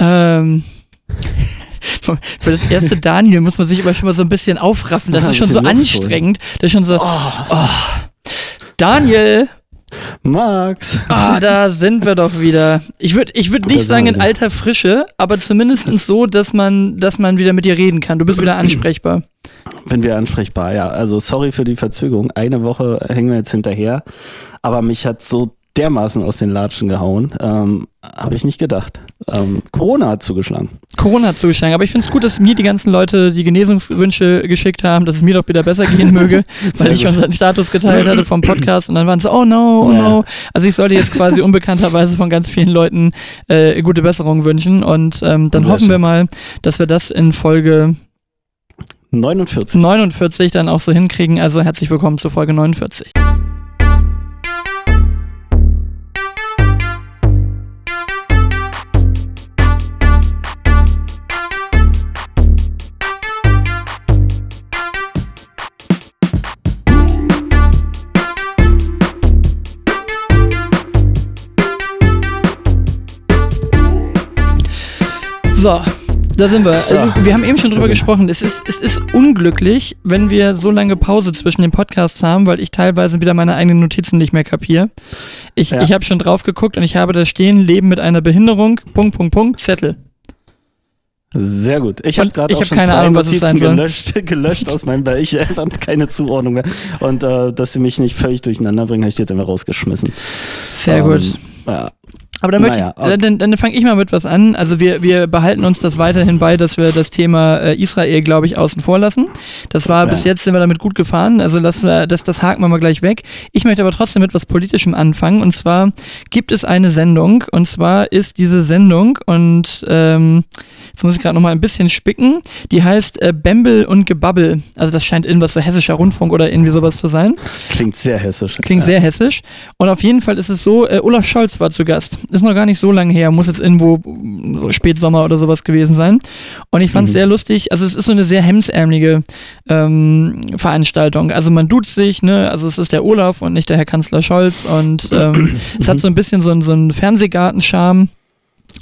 Ähm, für das erste Daniel muss man sich aber schon mal so ein bisschen aufraffen. Das ist schon so anstrengend. Das ist schon so. Oh. Daniel, Max. ah, da sind wir doch wieder. Ich würde ich würd nicht sagen in alter Frische, aber zumindest so, dass man, dass man wieder mit dir reden kann. Du bist wieder ansprechbar. Bin wieder ansprechbar, ja. Also sorry für die Verzögerung. Eine Woche hängen wir jetzt hinterher. Aber mich hat so dermaßen aus den Latschen gehauen. Ähm, Habe ich nicht gedacht. Ähm, Corona hat zugeschlagen. Corona hat zugeschlagen, aber ich finde es gut, dass mir die ganzen Leute die Genesungswünsche geschickt haben, dass es mir doch wieder besser gehen möge, weil ich gut. unseren Status geteilt hatte vom Podcast und dann waren sie, oh no, oh Ja. no. Also ich sollte jetzt quasi unbekannterweise von ganz vielen Leuten äh, gute Besserung wünschen und ähm, dann Sehr hoffen wir mal, dass wir das in Folge 49. 49 dann auch so hinkriegen. Also herzlich willkommen zu Folge 49. So, da sind wir. So, also, wir haben eben schon drüber gesprochen. Es ist, es ist unglücklich, wenn wir so lange Pause zwischen den Podcasts haben, weil ich teilweise wieder meine eigenen Notizen nicht mehr kapiere. Ich, Ja. ich habe schon drauf geguckt und ich habe da stehen, Leben mit einer Behinderung, Punkt, Punkt, Punkt, Zettel. Sehr gut. Ich habe gerade auch hab schon keine zwei Ahnung, was es Notizen sein soll. gelöscht, gelöscht aus meinem, weil ich einfach keine Zuordnung mehr. Und äh, dass sie mich nicht völlig durcheinander bringen, habe ich die jetzt einfach rausgeschmissen. Sehr Ähm, gut. Ja. Aber dann, naja, ich, dann, dann, dann fange ich mal mit was an. Also wir, wir behalten uns das weiterhin bei, dass wir das Thema äh, Israel, glaube ich, außen vor lassen. Das war Ja. bis jetzt sind wir damit gut gefahren. Also lassen wir, das, das haken wir mal gleich weg. Ich möchte aber trotzdem mit was Politischem anfangen. Und zwar gibt es eine Sendung. Und zwar ist diese Sendung und ähm, jetzt muss ich gerade noch mal ein bisschen spicken. Die heißt äh, Bembel und Gebabbel. Also das scheint irgendwas so hessischer Rundfunk oder irgendwie sowas zu sein. Klingt sehr hessisch. Klingt ja. sehr hessisch. Und auf jeden Fall ist es so, äh, Olaf Scholz war zu Gast. Ist noch gar nicht so lange her, muss jetzt irgendwo mm, so Spätsommer oder sowas gewesen sein. Und ich fand es Mhm. sehr lustig. Also es ist so eine sehr hemsärmelige ähm, Veranstaltung. Also man duzt sich, ne? Also es ist der Olaf und nicht der Herr Kanzler Scholz. Und ähm, es hat so ein bisschen so, so einen Fernsehgarten-Charme.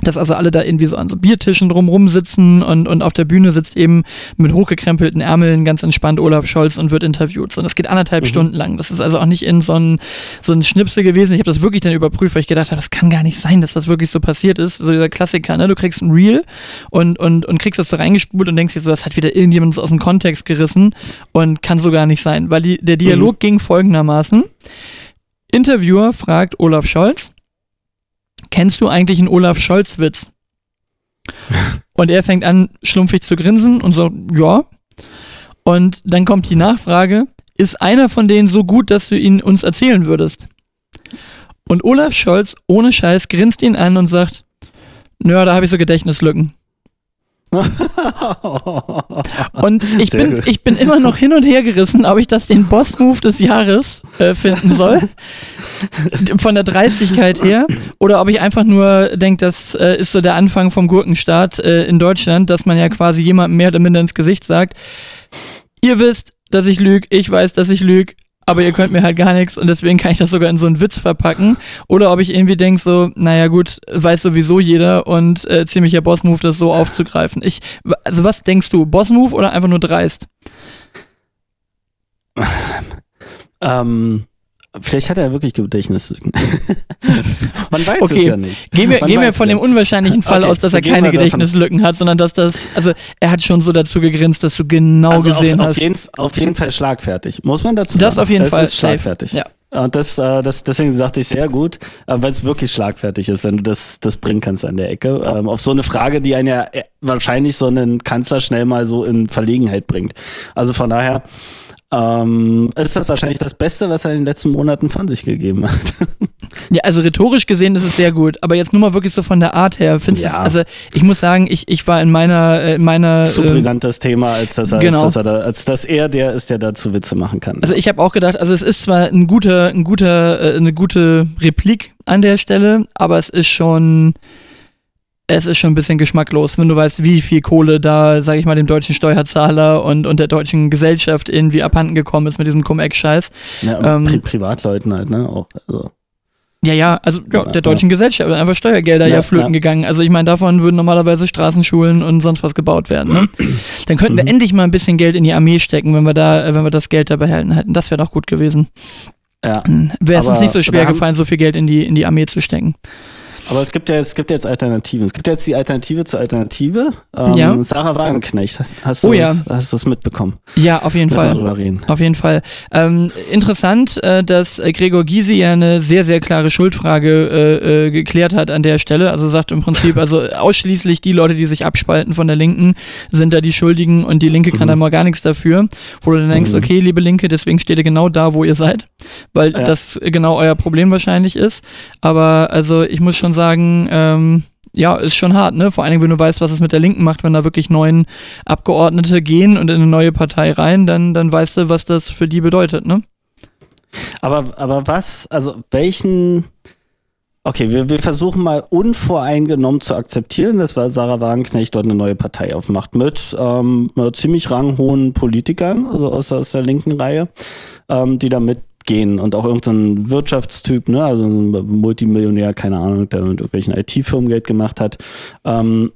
Dass also alle da irgendwie so an so Biertischen drumrum sitzen und, und auf der Bühne sitzt eben mit hochgekrempelten Ärmeln ganz entspannt Olaf Scholz und wird interviewt. So, das geht anderthalb Mhm. Stunden lang. Das ist also auch nicht in so ein, so ein Schnipsel gewesen. Ich habe das wirklich dann überprüft, weil ich gedacht habe, das kann gar nicht sein, dass das wirklich so passiert ist. So dieser Klassiker, ne? Du kriegst ein Reel und, und, und kriegst das so reingespult und denkst dir so, das hat wieder irgendjemand aus dem Kontext gerissen und kann so gar nicht sein. Weil die, der Dialog ging folgendermaßen. Interviewer fragt Olaf Scholz, kennst du eigentlich einen Olaf Scholz-Witz? Und er fängt an, schlumpfig zu grinsen und sagt, ja. Und dann kommt die Nachfrage, ist einer von denen so gut, dass du ihn uns erzählen würdest? Und Olaf Scholz ohne Scheiß grinst ihn an und sagt, naja, da habe ich so Gedächtnislücken. Und ich Sehr bin, gut. ich bin immer noch hin und her gerissen, ob ich das den Boss-Move des Jahres äh, finden soll. Von der Dreistigkeit her. Oder ob ich einfach nur denke, das äh, ist so der Anfang vom Gurkenstaat äh, in Deutschland, dass man ja quasi jemandem mehr oder minder ins Gesicht sagt, ihr wisst, dass ich lüge, ich weiß, dass ich lüge, aber ihr könnt mir halt gar nichts und deswegen kann ich das sogar in so einen Witz verpacken. Oder ob ich irgendwie denke so, naja gut, weiß sowieso jeder und äh, ziemlicher Boss-Move, das so aufzugreifen. Ich, also was denkst du, Boss-Move oder einfach nur dreist? ähm, vielleicht hat er wirklich Gedächtnislücken. Man weiß Okay. es ja nicht. Gehen wir, gehen wir von dem unwahrscheinlichen Fall Okay, aus, dass er keine davon- Gedächtnislücken hat, sondern dass das, also er hat schon so dazu gegrinst, dass du genau also gesehen auf, hast. Auf jeden, auf jeden Fall schlagfertig. Muss man dazu Das sagen. auf jeden es Fall, ist schlagfertig. Ja. Und das, äh, das, deswegen sagte ich sehr gut, äh, weil es wirklich schlagfertig ist, wenn du das, das bringen kannst an der Ecke. Ähm, auf so eine Frage, die einen ja äh, wahrscheinlich so einen Kanzler schnell mal so in Verlegenheit bringt. Also von daher ähm, ist das wahrscheinlich das Beste, was er in den letzten Monaten von sich gegeben hat. Ja, also rhetorisch gesehen ist es sehr gut, aber jetzt nur mal wirklich so von der Art her, findest du Ja. es, also ich muss sagen, ich, ich war in meiner, äh, in meiner, Zu ähm, brisantes Thema, als dass, er, genau. als, dass er da, als dass er der ist, der dazu Witze machen kann. also ich habe auch gedacht, also es ist zwar ein guter, ein guter, äh, eine gute Replik an der Stelle, aber es ist schon, es ist schon ein bisschen geschmacklos, wenn du weißt, wie viel Kohle da, sag ich mal, dem deutschen Steuerzahler und, und der deutschen Gesellschaft irgendwie abhanden gekommen ist mit diesem Cum-Ex-Scheiß. ja, ähm, Pri Privatleuten halt, ne? Auch, also. Ja, ja, also ja, der deutschen ja. Gesellschaft einfach Steuergelder ja, ja flöten gegangen. Also ich meine, davon würden normalerweise Straßenschulen und sonst was gebaut werden. Ne? Dann könnten wir mhm. endlich mal ein bisschen Geld in die Armee stecken, wenn wir da, wenn wir das Geld da behalten hätten. Das wäre doch gut gewesen. Ja. Wäre es uns nicht so schwer gefallen, so viel Geld in die, in die Armee zu stecken. Aber es gibt ja jetzt, es gibt jetzt Alternativen. Es gibt jetzt die Alternative zur Alternative. Ähm, ja. Sarah Wagenknecht. Hast du, oh, ja. hast du das mitbekommen? Ja, auf jeden Fall. reden. Auf jeden Fall. Ähm, interessant, äh, dass Gregor Gysi ja eine sehr, sehr klare Schuldfrage äh, äh, geklärt hat an der Stelle. Also sagt im Prinzip, also ausschließlich die Leute, die sich abspalten von der Linken, sind da die Schuldigen und die Linke kann mhm. da mal gar nichts dafür. Wo du dann denkst, mhm. okay, liebe Linke, deswegen steht ihr genau da, wo ihr seid. Weil ja. das genau euer Problem wahrscheinlich ist. Aber also ich muss schon sagen, ähm, ja, ist schon hart, ne? Vor allen Dingen, wenn du weißt, was es mit der Linken macht, wenn da wirklich neun Abgeordnete gehen und in eine neue Partei rein, dann, dann weißt du, was das für die bedeutet, ne? Aber, aber was, also welchen, okay, wir, wir versuchen mal unvoreingenommen zu akzeptieren, dass Sarah Wagenknecht dort eine neue Partei aufmacht mit, ähm, ziemlich ranghohen Politikern, also aus, aus der linken Reihe, ähm, die da mit gehen und auch irgendein Wirtschaftstyp, ne, also so ein Multimillionär, keine Ahnung, der mit irgendwelchen IT-Firmen Geld gemacht hat. Ähm,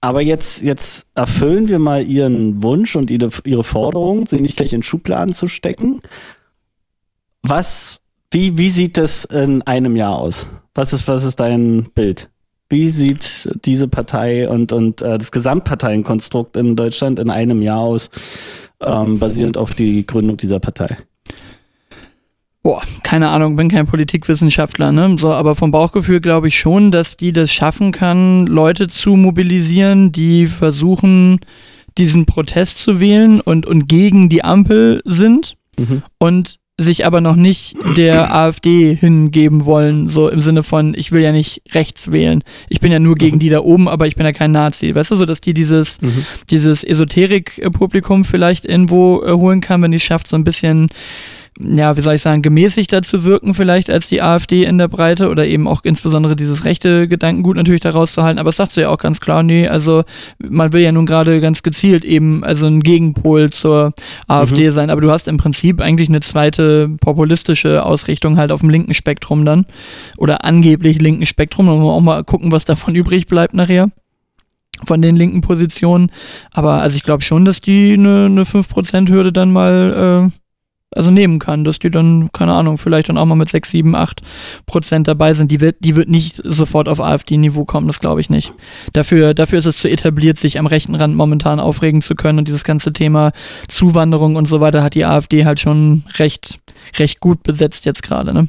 aber jetzt, jetzt erfüllen wir mal ihren Wunsch und ihre, ihre Forderung, sie nicht gleich in Schubladen zu stecken. Was, wie, wie sieht das in einem Jahr aus? Was ist, was ist dein Bild? Wie sieht diese Partei und, und äh, das Gesamtparteienkonstrukt in Deutschland in einem Jahr aus, ähm, basierend auf die Gründung dieser Partei? Boah, keine Ahnung, bin kein Politikwissenschaftler, ne? So, aber vom Bauchgefühl glaube ich schon, dass die das schaffen kann, Leute zu mobilisieren, die versuchen, diesen Protest zu wählen und, und gegen die Ampel sind mhm. und sich aber noch nicht der AfD hingeben wollen, so im Sinne von, ich will ja nicht rechts wählen. Ich bin ja nur gegen mhm. die da oben, aber ich bin ja kein Nazi. Weißt du, so dass die dieses, mhm. dieses Esoterik-Publikum vielleicht irgendwo äh, holen kann, wenn die schafft, so ein bisschen ja, wie soll ich sagen, gemäßigter zu wirken vielleicht als die AfD in der Breite oder eben auch insbesondere dieses rechte Gedankengut natürlich daraus zu halten. Aber es sagt sie ja auch ganz klar, nee, also man will ja nun gerade ganz gezielt eben also ein Gegenpol zur AfD mhm. sein. Aber du hast im Prinzip eigentlich eine zweite populistische Ausrichtung halt auf dem linken Spektrum dann oder angeblich linken Spektrum. Da muss man auch mal gucken, was davon übrig bleibt nachher von den linken Positionen. Aber also ich glaube schon, dass die eine, eine 5%-Hürde dann mal äh, also nehmen kann, dass die dann, keine Ahnung, vielleicht dann auch mal mit 6, 7, 8 Prozent dabei sind. Die wird, die wird nicht sofort auf AfD-Niveau kommen, das glaube ich nicht. Dafür, dafür ist es zu etabliert, sich am rechten Rand momentan aufregen zu können und dieses ganze Thema Zuwanderung und so weiter hat die AfD halt schon recht, recht gut besetzt jetzt gerade, ne?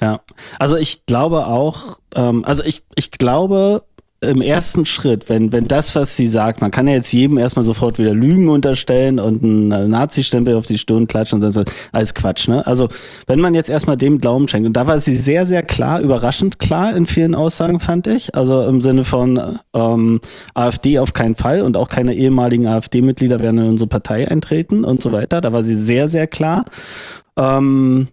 Ja, also ich glaube auch, ähm, also ich, ich glaube, im ersten Schritt, wenn, wenn das, was sie sagt, man kann ja jetzt jedem erstmal sofort wieder Lügen unterstellen und einen Nazi-Stempel auf die Stirn klatschen und so, alles Quatsch, ne? Also, wenn man jetzt erstmal dem Glauben schenkt, und da war sie sehr, sehr klar, überraschend klar in vielen Aussagen, fand ich. Also im Sinne von ähm, AfD auf keinen Fall und auch keine ehemaligen AfD-Mitglieder werden in unsere Partei eintreten und so weiter. Da war sie sehr, sehr klar. Ähm,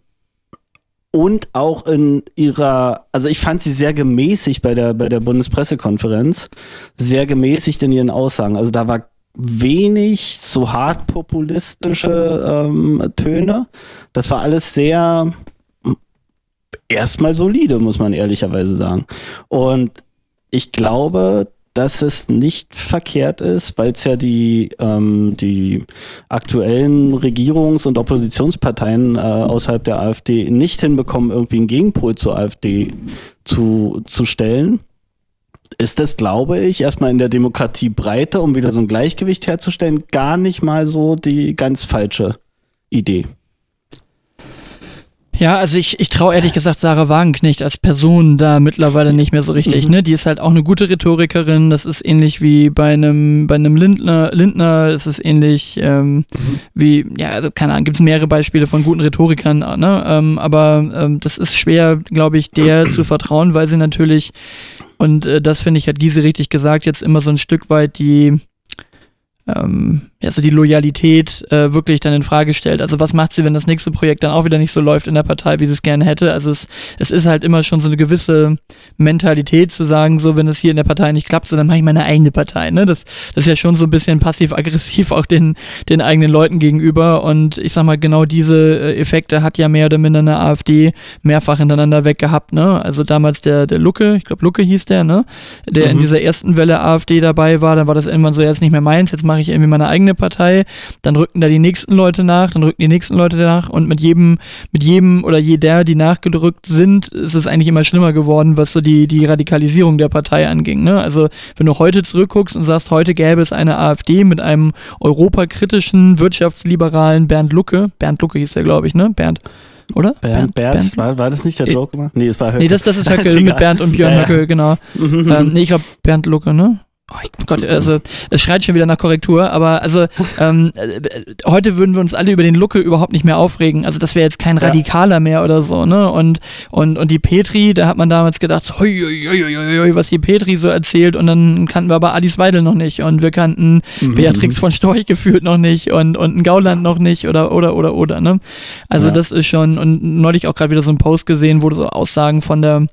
und auch in ihrer, also ich fand sie sehr gemäßigt bei der, bei der Bundespressekonferenz, sehr gemäßigt in ihren Aussagen. Also da war wenig so hart populistische ähm, Töne. Das war alles sehr erstmal solide, muss man ehrlicherweise sagen. Und ich glaube, dass es nicht verkehrt ist, weil es ja die, ähm, die aktuellen Regierungs- und Oppositionsparteien äh, außerhalb der AfD nicht hinbekommen, irgendwie einen Gegenpol zur AfD zu, zu stellen. Ist das, glaube ich, erstmal in der Demokratiebreite, um wieder so ein Gleichgewicht herzustellen, gar nicht mal so die ganz falsche Idee. Ja, also ich, ich traue ehrlich gesagt Sarah Wagenknecht als Person da mittlerweile nicht mehr so richtig. Mhm. Ne? Die ist halt auch eine gute Rhetorikerin. Das ist ähnlich wie bei einem bei einem Lindner. Lindner ist es ähnlich ähm, mhm. wie ja, also keine Ahnung. Gibt es mehrere Beispiele von guten Rhetorikern. Ne? Ähm, aber ähm, das ist schwer, glaube ich, der zu vertrauen, weil sie natürlich und äh, das finde ich hat Giese richtig gesagt jetzt immer so ein Stück weit die ähm, ja, so die Loyalität äh, wirklich dann in Frage stellt. Also was macht sie, wenn das nächste Projekt dann auch wieder nicht so läuft in der Partei, wie sie es gerne hätte? Also es, es ist halt immer schon so eine gewisse Mentalität zu sagen, so wenn es hier in der Partei nicht klappt, so dann mache ich meine eigene Partei. Ne? Das, das ist ja schon so ein bisschen passiv-aggressiv auch den, den eigenen Leuten gegenüber. Und ich sag mal, genau diese äh, Effekte hat ja mehr oder minder eine AfD mehrfach hintereinander weg gehabt. Ne? Also damals der, der Lucke, ich glaube Lucke hieß der, ne? der mhm. in dieser ersten Welle AfD dabei war, dann war das irgendwann so, jetzt nicht mehr meins, jetzt mache ich irgendwie meine eigene Partei. Dann rückten da die nächsten Leute nach, dann rückten die nächsten Leute nach und mit jedem, mit jedem oder jeder, die nachgedrückt sind, ist es eigentlich immer schlimmer geworden, was so die, die Radikalisierung der Partei anging. Ne? Also wenn du heute zurückguckst und sagst, heute gäbe es eine AfD mit einem europakritischen, wirtschaftsliberalen Bernd Lucke, Bernd Lucke hieß der, glaube ich, ne? Bernd oder? Bernd, Bernd, Bernd, War, war das nicht der Joke immer? Nee, es war Höcke. Nee, das, das ist Höcke mit Bernd und Björn ja, ja. Höcke, genau. Ähm, nee, ich glaube Bernd Lucke, ne? Oh Gott, also es schreit schon wieder nach Korrektur, aber also ähm, äh, heute würden wir uns alle über den Lucke überhaupt nicht mehr aufregen. Also das wäre jetzt kein Radikaler ja. mehr oder so, ne? Und, und, und die Petri, da hat man damals gedacht, hoi, hoi, hoi, hoi, was die Petri so erzählt und dann kannten wir aber Alice Weidel noch nicht und wir kannten mhm. Beatrix von Storch gefühlt noch nicht und, und ein Gauland noch nicht oder oder oder oder, ne? Also ja. das ist schon, und neulich auch gerade wieder so ein Post gesehen, wo so Aussagen von der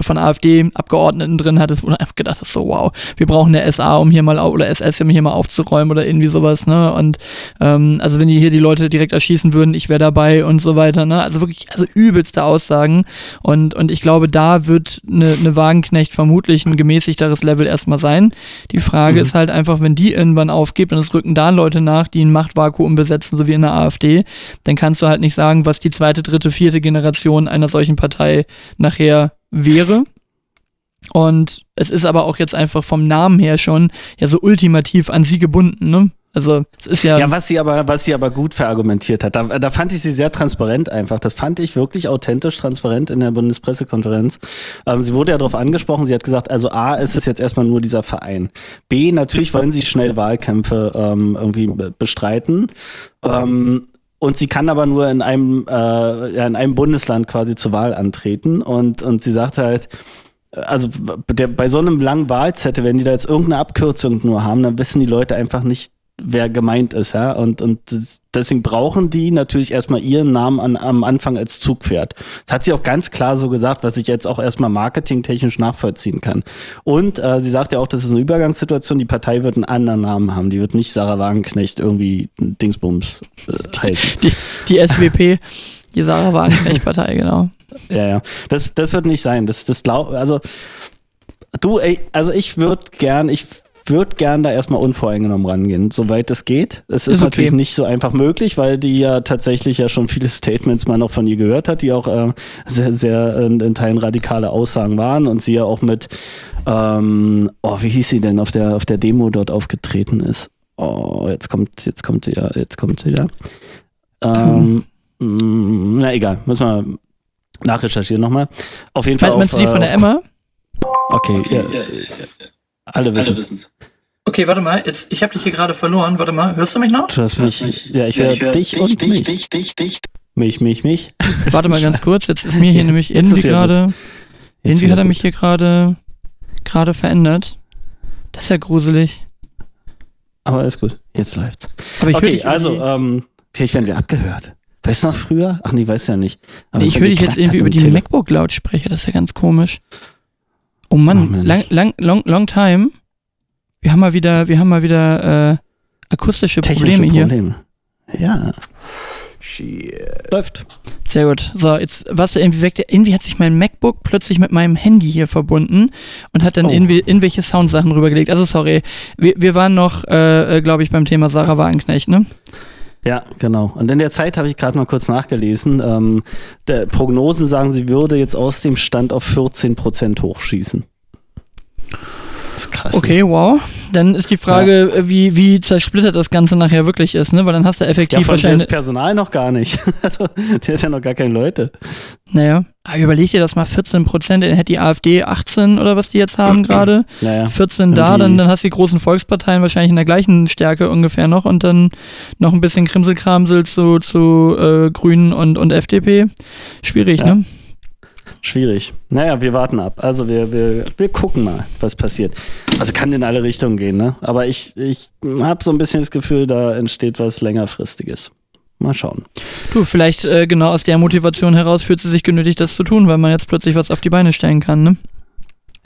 von AfD-Abgeordneten drin hattest, wo du einfach gedacht hast, so wow, wir brauchen eine SA, um hier mal oder SS, um hier mal aufzuräumen oder irgendwie sowas, ne? Und ähm, also wenn die hier die Leute direkt erschießen würden, ich wäre dabei und so weiter, ne? Also wirklich, also übelste Aussagen. Und, und ich glaube, da wird eine, eine Wagenknecht vermutlich ein gemäßigteres Level erstmal sein. Die Frage mhm. ist halt einfach, wenn die irgendwann aufgibt und es rücken da Leute nach, die ein Machtvakuum besetzen, so wie in der AfD, dann kannst du halt nicht sagen, was die zweite, dritte, vierte Generation einer solchen Partei nachher wäre. Und es ist aber auch jetzt einfach vom Namen her schon ja so ultimativ an sie gebunden, ne? Also es ist ja. Ja, was sie aber, was sie aber gut verargumentiert hat, da, da fand ich sie sehr transparent einfach. Das fand ich wirklich authentisch transparent in der Bundespressekonferenz. Ähm, sie wurde ja darauf angesprochen, sie hat gesagt, also A, ist es jetzt erstmal nur dieser Verein. B, natürlich wollen sie schnell Wahlkämpfe ähm, irgendwie bestreiten. Ähm, und sie kann aber nur in einem, äh, ja, in einem Bundesland quasi zur Wahl antreten. Und, und sie sagt halt, also der, bei so einem langen Wahlzettel, wenn die da jetzt irgendeine Abkürzung nur haben, dann wissen die Leute einfach nicht, wer gemeint ist, ja. Und, und deswegen brauchen die natürlich erstmal ihren Namen an, am Anfang als Zugpferd. Das hat sie auch ganz klar so gesagt, was ich jetzt auch erstmal marketingtechnisch nachvollziehen kann. Und äh, sie sagt ja auch, das ist eine Übergangssituation, die Partei wird einen anderen Namen haben. Die wird nicht Sarah Wagenknecht irgendwie Dingsbums äh, heißen. Die, die SWP, die Sarah Wagenknecht-Partei, genau. Ja, ja. Das, das wird nicht sein. Das, das glaub, also du, ey, also ich würde gern, ich würde gern da erstmal unvoreingenommen rangehen, soweit es geht. Es ist, ist okay. natürlich nicht so einfach möglich, weil die ja tatsächlich ja schon viele Statements mal noch von ihr gehört hat, die auch äh, sehr, sehr in, in, Teilen radikale Aussagen waren und sie ja auch mit, ähm, oh, wie hieß sie denn, auf der, auf der Demo dort aufgetreten ist. Oh, jetzt kommt, jetzt kommt sie ja, jetzt kommt sie ja. Ähm, hm. Na egal, müssen wir nachrecherchieren nochmal. Auf jeden Fall. Meinst auf, du die von der äh, Emma? Okay, okay ja, ja, ja, alle wissen es. Okay, warte mal, jetzt, ich habe dich hier gerade verloren. Warte mal, hörst du mich noch? Du hast mich, ja, ich höre hör dich, dich und dich, mich. dich, dich, dich. Mich, mich, mich. Warte mal ganz kurz, jetzt ist mir hier nämlich irgendwie gerade, irgendwie hat er mich hier gerade, gerade verändert. Das ist ja gruselig. Aber alles gut, jetzt läuft's. Aber ich okay, also, ähm, vielleicht werden wir abgehört. Weißt du noch früher? Ach nee, weiß ja nicht. Nee, ich höre dich jetzt irgendwie über die MacBook-Lautsprecher, das ist ja ganz komisch. Oh Mann, oh lang, lang, long, long time. Wir haben mal wieder, wir haben mal wieder äh, akustische Probleme hier. Probleme. Ja. Shit. Läuft. Sehr gut. So, jetzt warst du irgendwie weg. Irgendwie hat sich mein MacBook plötzlich mit meinem Handy hier verbunden und hat dann oh. irgendwie irgendwelche Soundsachen rübergelegt. Also sorry, wir, wir waren noch, äh, äh glaube ich, beim Thema Sarah Wagenknecht, ne? Ja, genau. Und in der Zeit habe ich gerade mal kurz nachgelesen. Ähm, der Prognosen sagen, sie würde jetzt aus dem Stand auf 14 Prozent hochschießen. Ist krass. Okay, wow. Dann ist die Frage, ja. wie, wie zersplittert das Ganze nachher wirklich ist, ne? Weil dann hast du effektiv ja, wahrscheinlich. Das Personal noch gar nicht. also, der hat ja noch gar keine Leute. Naja, aber überleg dir das mal, 14 Prozent, dann hätte die AfD 18 oder was die jetzt haben gerade. Naja. 14 da, dann, dann hast du die großen Volksparteien wahrscheinlich in der gleichen Stärke ungefähr noch und dann noch ein bisschen Krimselkramsel zu, zu äh, Grünen und, und FDP. Schwierig, ja. ne? Schwierig. Naja, wir warten ab. Also wir, wir, wir gucken mal, was passiert. Also kann in alle Richtungen gehen, ne? Aber ich, ich habe so ein bisschen das Gefühl, da entsteht was längerfristiges. Mal schauen. Du, vielleicht äh, genau aus der Motivation heraus fühlt sie sich genötigt, das zu tun, weil man jetzt plötzlich was auf die Beine stellen kann, ne?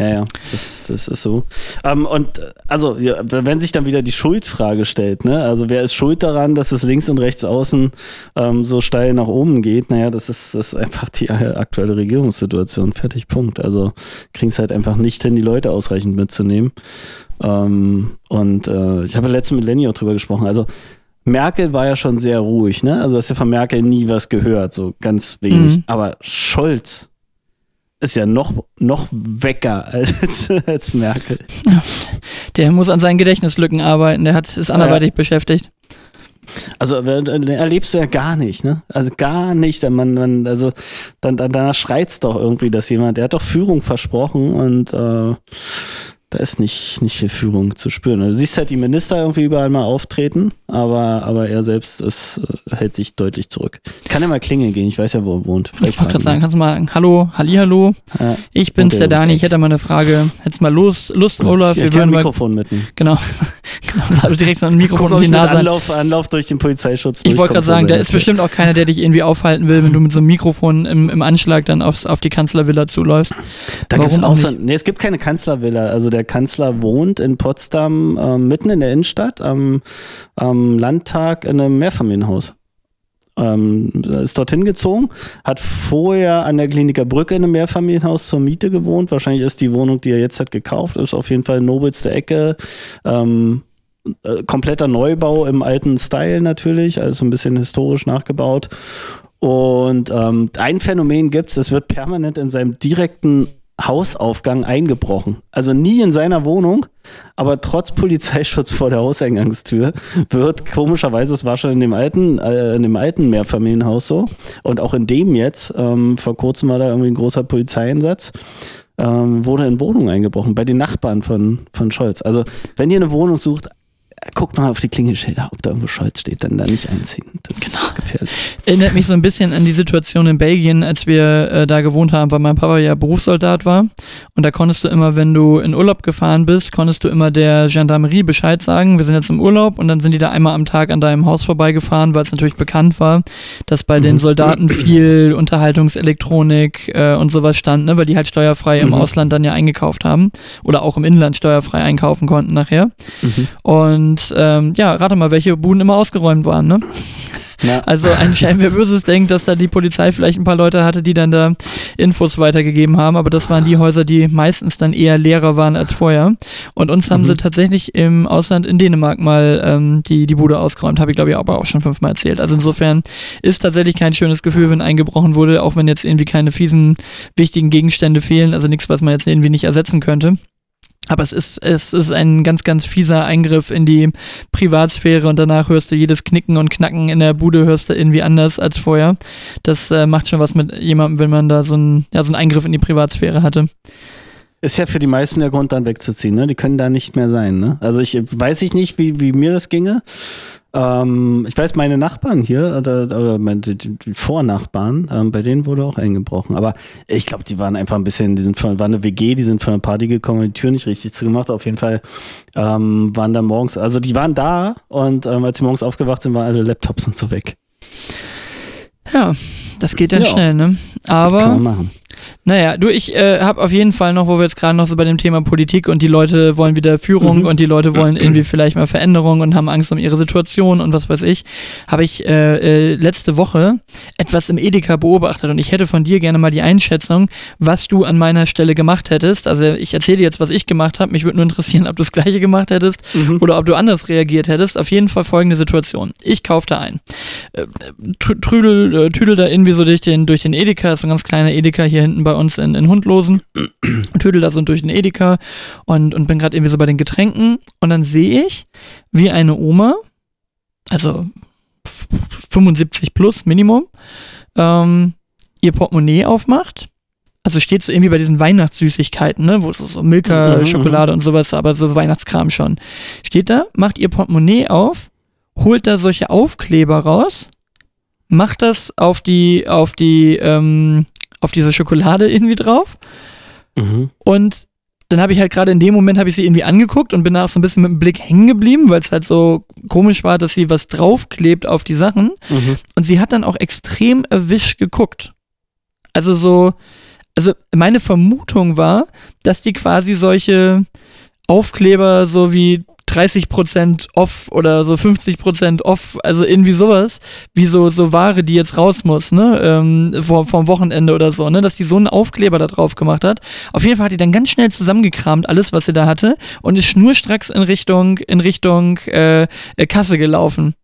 Ja, ja, das, das ist so. Ähm, und also, ja, wenn sich dann wieder die Schuldfrage stellt, ne? Also wer ist schuld daran, dass es links und rechts außen ähm, so steil nach oben geht? Naja, das ist, das ist einfach die aktuelle Regierungssituation. Fertig, Punkt. Also kriegen es halt einfach nicht hin, die Leute ausreichend mitzunehmen. Ähm, und äh, ich habe letztens mit Lenny auch drüber gesprochen. Also Merkel war ja schon sehr ruhig, ne? Also hast ja von Merkel nie was gehört, so ganz wenig. Mhm. Aber Scholz, ist ja noch, noch wecker als, als Merkel. Der muss an seinen Gedächtnislücken arbeiten, der hat, ist anderweitig ja. beschäftigt. Also erlebst du ja gar nicht, ne? Also gar nicht. Man, man, also dann, dann danach schreit es doch irgendwie, dass jemand, der hat doch Führung versprochen und äh, da ist nicht, nicht viel Führung zu spüren. Du siehst halt die Minister irgendwie überall mal auftreten, aber, aber er selbst ist, äh, hält sich deutlich zurück. Ich kann ja mal klingeln gehen, ich weiß ja, wo er wohnt. Vielleicht ich wollte gerade sagen, kannst du mal, hallo, Hallihallo, ja, ich bin's, der Dani, ich hätte mal eine Frage. Hättest mal Lust, Lust Olaf, ich, wir würden ein Mikrofon mitnehmen. Genau, genau, ich direkt so ein Mikrofon um die Nase. Anlauf, Anlauf durch den Polizeischutz. Ich wollte gerade sagen, da ist bestimmt auch keiner, der dich irgendwie aufhalten will, wenn du mit so einem Mikrofon im, im Anschlag dann aufs, auf die Kanzlervilla zuläufst. Da Warum auch, auch so, nee, es gibt keine Kanzlervilla, also der Kanzler wohnt wohnt in Potsdam äh, mitten in der Innenstadt am, am Landtag in einem Mehrfamilienhaus. Ähm, ist dorthin gezogen, hat vorher an der Kliniker Brücke in einem Mehrfamilienhaus zur Miete gewohnt. Wahrscheinlich ist die Wohnung, die er jetzt hat, gekauft. Ist auf jeden Fall nobelste Ecke. Ähm, äh, kompletter Neubau im alten Style natürlich, also ein bisschen historisch nachgebaut. Und ähm, ein Phänomen gibt es, es wird permanent in seinem direkten Hausaufgang eingebrochen. Also nie in seiner Wohnung, aber trotz Polizeischutz vor der Hauseingangstür wird komischerweise, es war schon in dem alten, äh, in dem alten Mehrfamilienhaus so und auch in dem jetzt, ähm, vor kurzem war da irgendwie ein großer Polizeieinsatz, ähm, wurde in Wohnungen eingebrochen, bei den Nachbarn von, von Scholz. Also wenn ihr eine Wohnung sucht, guckt mal auf die Klingelschilder, ob da irgendwo Scholz steht, dann da nicht einziehen. Das genau. ist gefährlich. Erinnert mich so ein bisschen an die Situation in Belgien, als wir äh, da gewohnt haben, weil mein Papa ja Berufssoldat war. Und da konntest du immer, wenn du in Urlaub gefahren bist, konntest du immer der Gendarmerie Bescheid sagen, wir sind jetzt im Urlaub und dann sind die da einmal am Tag an deinem Haus vorbeigefahren, weil es natürlich bekannt war, dass bei mhm. den Soldaten viel Unterhaltungselektronik äh, und sowas stand, ne, weil die halt steuerfrei mhm. im Ausland dann ja eingekauft haben oder auch im Inland steuerfrei einkaufen konnten nachher. Mhm. Und und ähm, ja, rate mal, welche Buden immer ausgeräumt waren, ne? Ja. Also ein Böses denkt, dass da die Polizei vielleicht ein paar Leute hatte, die dann da Infos weitergegeben haben, aber das waren die Häuser, die meistens dann eher leerer waren als vorher. Und uns haben mhm. sie tatsächlich im Ausland in Dänemark mal ähm, die, die Bude ausgeräumt, habe ich glaube ich aber auch schon fünfmal erzählt. Also insofern ist tatsächlich kein schönes Gefühl, wenn eingebrochen wurde, auch wenn jetzt irgendwie keine fiesen, wichtigen Gegenstände fehlen, also nichts, was man jetzt irgendwie nicht ersetzen könnte. Aber es ist, es ist ein ganz, ganz fieser Eingriff in die Privatsphäre und danach hörst du jedes Knicken und Knacken in der Bude hörst du irgendwie anders als vorher. Das äh, macht schon was mit jemandem, wenn man da so einen, ja, so einen Eingriff in die Privatsphäre hatte. Ist ja für die meisten der Grund, dann wegzuziehen, ne? Die können da nicht mehr sein, ne? Also ich weiß ich nicht, wie, wie mir das ginge. Ähm, ich weiß, meine Nachbarn hier, oder, oder meine, die, die Vornachbarn, ähm, bei denen wurde auch eingebrochen. Aber ich glaube, die waren einfach ein bisschen, die sind von, war eine WG, die sind von einer Party gekommen, die Tür nicht richtig zugemacht. Auf jeden Fall ähm, waren da morgens, also die waren da und ähm, als sie morgens aufgewacht sind, waren alle Laptops und so weg. Ja, das geht dann ja. schnell, ne? Aber. Naja, du, ich äh, habe auf jeden Fall noch, wo wir jetzt gerade noch so bei dem Thema Politik und die Leute wollen wieder Führung mhm. und die Leute wollen irgendwie vielleicht mal Veränderung und haben Angst um ihre Situation und was weiß ich, habe ich äh, äh, letzte Woche etwas im Edeka beobachtet und ich hätte von dir gerne mal die Einschätzung, was du an meiner Stelle gemacht hättest. Also ich erzähle dir jetzt, was ich gemacht habe. Mich würde nur interessieren, ob du das gleiche gemacht hättest mhm. oder ob du anders reagiert hättest. Auf jeden Fall folgende Situation. Ich kaufte ein. Äh, trüdel, äh, tüdel da irgendwie so durch den, durch den Edeka, so ein ganz kleiner Edeka hier hinten bei uns in, in Hundlosen und tüdel da so durch den Edeka und, und bin gerade irgendwie so bei den Getränken und dann sehe ich, wie eine Oma, also 75 plus Minimum, ähm, ihr Portemonnaie aufmacht. Also steht so irgendwie bei diesen Weihnachtssüßigkeiten, ne, wo so, so Milka, mhm, Schokolade und sowas, aber so Weihnachtskram schon. Steht da, macht ihr Portemonnaie auf, holt da solche Aufkleber raus, macht das auf die, auf die, ähm, auf diese Schokolade irgendwie drauf. Mhm. Und dann habe ich halt gerade in dem Moment habe ich sie irgendwie angeguckt und bin da auch so ein bisschen mit dem Blick hängen geblieben, weil es halt so komisch war, dass sie was draufklebt auf die Sachen. Mhm. Und sie hat dann auch extrem erwischt geguckt. Also so, also meine Vermutung war, dass die quasi solche Aufkleber so wie 30% off oder so 50% off, also irgendwie sowas, wie so, so Ware, die jetzt raus muss, ne, ähm, vor, vom Wochenende oder so, ne, dass die so einen Aufkleber da drauf gemacht hat. Auf jeden Fall hat die dann ganz schnell zusammengekramt, alles, was sie da hatte, und ist schnurstracks in Richtung, in Richtung äh, äh, Kasse gelaufen.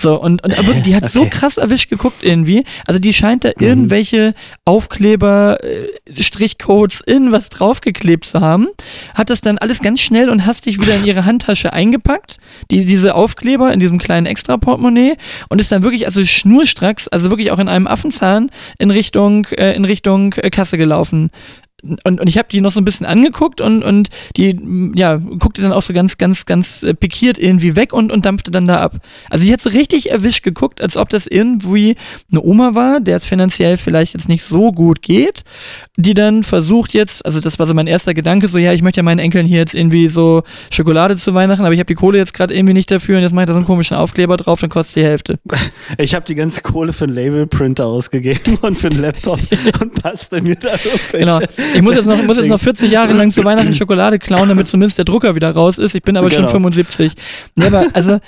So, und, und wirklich, die hat so Okay. krass erwischt geguckt irgendwie. Also die scheint da irgendwelche Aufkleber, äh, Strichcodes, irgendwas draufgeklebt zu haben. Hat das dann alles ganz schnell und hastig wieder in ihre Handtasche eingepackt. Die, diese Aufkleber in diesem kleinen Extra-Portemonnaie. Und ist dann wirklich, also schnurstracks, also wirklich auch in einem Affenzahn in Richtung, äh, in Richtung äh, Kasse gelaufen und, und ich habe die noch so ein bisschen angeguckt und, und die, ja, guckte dann auch so ganz, ganz, ganz äh, pikiert irgendwie weg und, und dampfte dann da ab. Also die hat so richtig erwischt geguckt, als ob das irgendwie eine Oma war, der es finanziell vielleicht jetzt nicht so gut geht, die dann versucht jetzt, also das war so mein erster Gedanke, so ja, ich möchte ja meinen Enkeln hier jetzt irgendwie so Schokolade zu Weihnachten, aber ich habe die Kohle jetzt gerade irgendwie nicht dafür und jetzt mache ich da so einen komischen Aufkleber drauf, dann kostet die Hälfte. Ich habe die ganze Kohle für einen Labelprinter ausgegeben und für einen Laptop und passte mir da irgendwelche. Genau. Ich muss jetzt noch, muss jetzt noch 40 Jahre lang zu Weihnachten Schokolade klauen, damit zumindest der Drucker wieder raus ist. Ich bin aber schon Genau. 75. Nee, aber also,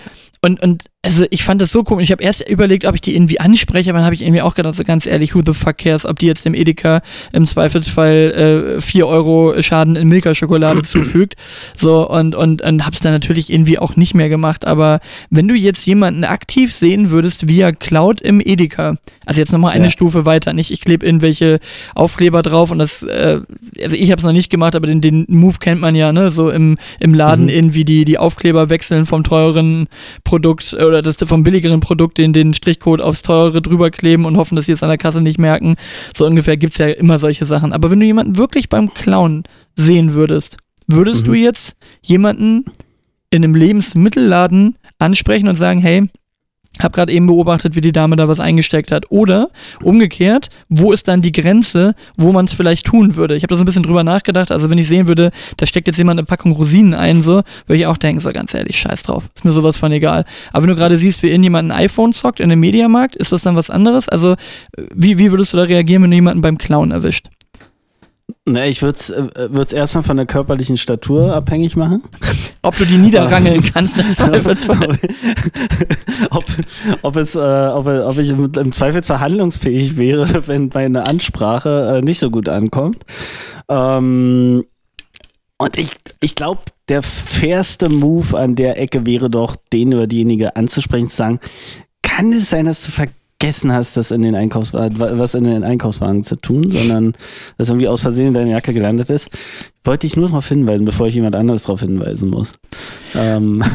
und, und also ich fand das so komisch. Ich habe erst überlegt, ob ich die irgendwie anspreche, aber dann habe ich irgendwie auch gedacht, so ganz ehrlich, who the fuck cares, ob die jetzt dem Edeka im Zweifelsfall äh, 4 Euro Schaden in Milka-Schokolade zufügt. So, und, und, und hab's dann natürlich irgendwie auch nicht mehr gemacht. Aber wenn du jetzt jemanden aktiv sehen würdest, er klaut im Edeka, also jetzt nochmal eine Ja. Stufe weiter, nicht ich klebe irgendwelche Aufkleber drauf und das, äh, also ich habe es noch nicht gemacht, aber den, den Move kennt man ja, ne, so im, im Laden Mhm. irgendwie die, die Aufkleber wechseln vom teureren Produkt äh, oder das vom billigeren Produkt den, den Strichcode aufs teurere drüber kleben und hoffen, dass sie es an der Kasse nicht merken. So ungefähr gibt's ja immer solche Sachen. Aber wenn du jemanden wirklich beim Klauen sehen würdest, würdest Mhm. du jetzt jemanden in einem Lebensmittelladen ansprechen und sagen, hey, hab gerade eben beobachtet, wie die Dame da was eingesteckt hat. Oder umgekehrt, wo ist dann die Grenze, wo man es vielleicht tun würde? Ich habe da so ein bisschen drüber nachgedacht. Also wenn ich sehen würde, da steckt jetzt jemand eine Packung Rosinen ein, so, würde ich auch denken, so ganz ehrlich, scheiß drauf. Ist mir sowas von egal. Aber wenn du gerade siehst, wie irgendjemand ein iPhone zockt in einem Mediamarkt, ist das dann was anderes? Also äh, wie, wie würdest du da reagieren, wenn du jemanden beim Klauen erwischt? Ne, ich würde es äh, erstmal von der körperlichen Statur abhängig machen. Ob du die niederrangeln kannst, im Zweifelsfall. ob, ob, es, äh, ob, ob ich im, im Zweifelsfall handlungsfähig wäre, wenn meine Ansprache äh, nicht so gut ankommt. Ähm, und ich, ich glaube, der fairste Move an der Ecke wäre doch, den oder diejenige anzusprechen, zu sagen, kann es sein, dass du vergessen hast, das in den Einkaufswagen, was in den Einkaufswagen zu tun, sondern dass irgendwie aus Versehen in deiner Jacke gelandet ist. Wollte ich nur darauf hinweisen, bevor ich jemand anderes darauf hinweisen muss. Ähm,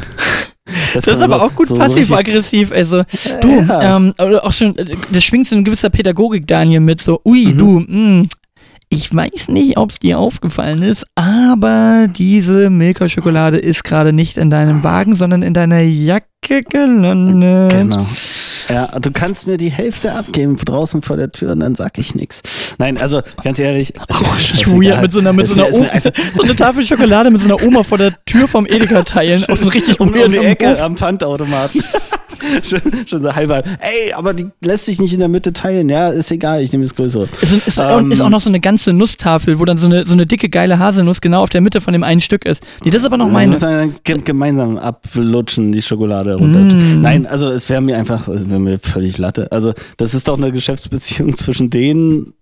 Das, kann ist aber so- auch gut so- passiv-aggressiv. Also, du, Ja. ähm, auch schon, äh, da schwingt so ein gewisser Pädagogik, Daniel, mit so, ui, Mhm. du, mh, ich weiß nicht, ob es dir aufgefallen ist, aber diese Milka-Schokolade ist gerade nicht in deinem Wagen, sondern in deiner Jacke gelandet. Genau. Ja, du kannst mir die Hälfte abgeben draußen vor der Tür und dann sag ich nichts. Nein, also ganz ehrlich. Oh, weird, mit so einer, mit so einer Oma, so eine Tafel Schokolade mit so einer Oma vor der Tür vom Edeka teilen. Aus so richtig um, um die Ecke am Pfandautomaten. schon, schon so halber. Ey, aber die lässt sich nicht in der Mitte teilen. Ja, ist egal, ich nehme das Größere. Ist, ist, Ähm, ist auch noch so eine ganze Nusstafel, wo dann so eine, so eine dicke, geile Haselnuss genau auf der Mitte von dem einen Stück ist. Nee, das ist aber noch Wir meine. müssen dann ge- gemeinsam ablutschen, die Schokolade runter. Mm. Nein, also es wäre mir einfach, es wäre mir völlig Latte. Also das ist doch eine Geschäftsbeziehung zwischen denen.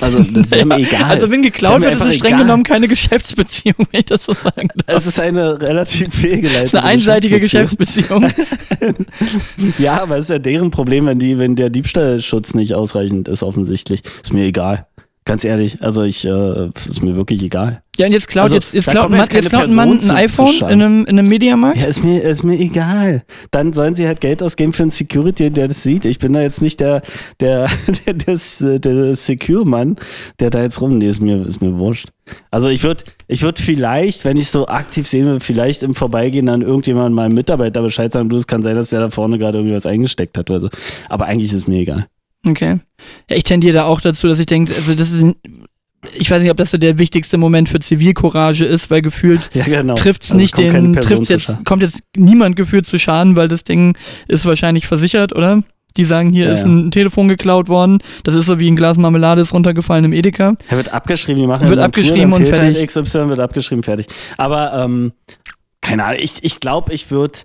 Also mir egal. Also wenn geklaut wird, ist es streng egal. genommen keine Geschäftsbeziehung, wenn ich das so sagen darf. Es ist eine relativ fehlgeleitete Das ist eine einseitige Geschäftsbeziehung. Ja, aber es ist ja deren Problem, wenn die, wenn der Diebstahlschutz nicht ausreichend ist, offensichtlich. Ist mir egal. Ganz ehrlich, also ich, äh, ist mir wirklich egal. Ja, und jetzt klaut, Also, jetzt, jetzt klaut, Mann, jetzt jetzt klaut Person ein iPhone in einem, in einem Mediamarkt. Ja, ist mir, ist mir egal. Dann sollen sie halt Geld ausgeben für einen Security, der das sieht. Ich bin da jetzt nicht der, der, der, der, der Secure-Mann, der da jetzt rum, nee, ist mir, ist mir wurscht. Also ich würde, ich würde vielleicht, wenn ich so aktiv sehen will, vielleicht im Vorbeigehen an irgendjemandem meinem Mitarbeiter Bescheid sagen, du, es kann sein, dass der da vorne gerade irgendwie was eingesteckt hat oder so. Aber eigentlich ist mir egal. Okay. Ja, ich tendiere da auch dazu, dass ich denke, also das ist, ich weiß nicht, ob das so der wichtigste Moment für Zivilcourage ist, weil gefühlt Ja, genau. trifft's Also nicht den, trifft's jetzt, kommt jetzt niemand gefühlt zu Schaden, weil das Ding ist wahrscheinlich versichert, oder? Die sagen, hier Ja, ist ja. ein Telefon geklaut worden, das ist so wie ein Glas Marmelade ist runtergefallen im Edeka. Er wird abgeschrieben, die machen Wird abgeschrieben Tour, und fertig. Halt XY wird abgeschrieben, fertig. Aber ähm, keine Ahnung, ich, ich glaube, ich würde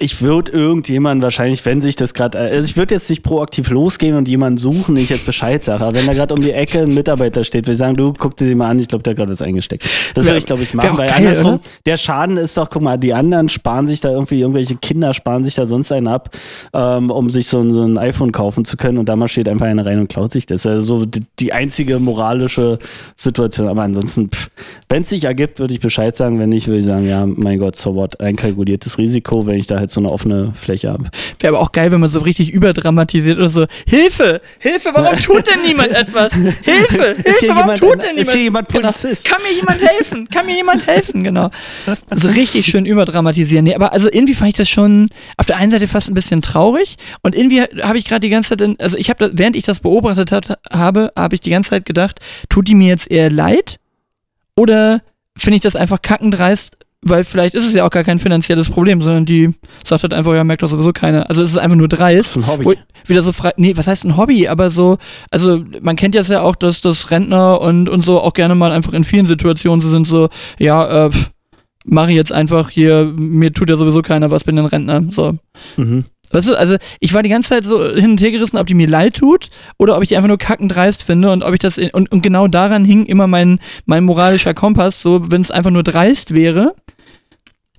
ich würde irgendjemanden wahrscheinlich, wenn sich das gerade, also ich würde jetzt nicht proaktiv losgehen und jemanden suchen, den ich jetzt Bescheid sage, aber wenn da gerade um die Ecke ein Mitarbeiter steht, würde ich sagen, du guck dir sie mal an, ich glaube, der hat gerade was eingesteckt. Das würde ich, glaube ich, machen, weil geil, andersrum, oder? der Schaden ist doch, guck mal, die anderen sparen sich da irgendwie, irgendwelche Kinder sparen sich da sonst einen ab, ähm, um sich so, ein- so ein iPhone kaufen zu können und da marschiert einfach einer rein und klaut sich das. Also so die, die einzige moralische Situation. Aber ansonsten, wenn es sich ergibt, würde ich Bescheid sagen. Wenn nicht, würde ich sagen, ja, mein Gott, so what, einkalkuliertes Risiko, wenn ich da halt so eine offene Fläche habe. Wäre aber auch geil, wenn man so richtig überdramatisiert oder so, Hilfe, Hilfe, warum tut denn niemand etwas? Hilfe, Hilfe, warum jemand- tut denn niemand? ist hier jemand Genau. Polizist? Kann mir jemand helfen? Kann mir jemand helfen? Genau. So richtig schön überdramatisieren. Nee, aber also irgendwie fand ich das schon auf der einen Seite fast ein bisschen traurig und irgendwie habe ich gerade die ganze Zeit, in, also ich habe, während ich das beobachtet hat, habe, habe ich die ganze Zeit gedacht, tut die mir jetzt eher leid oder finde ich das einfach kackendreist, weil vielleicht ist es ja auch gar kein finanzielles Problem, sondern die sagt halt einfach, ja, merkt doch sowieso keiner. Also es ist einfach nur dreist. Das ist ein Hobby. Wieder so frei, nee, was heißt ein Hobby? Aber so, also man kennt das ja auch, dass das Rentner und, und so auch gerne mal einfach in vielen Situationen so sind so, ja, äh, pff, mach ich jetzt einfach hier, mir tut ja sowieso keiner was, bin ein Rentner. So. Mhm. Weißt du, also ich war die ganze Zeit so hin und her gerissen, ob die mir leid tut oder ob ich die einfach nur kackendreist finde und ob ich das in, und, und genau daran hing immer mein, mein moralischer Kompass, so wenn es einfach nur dreist wäre,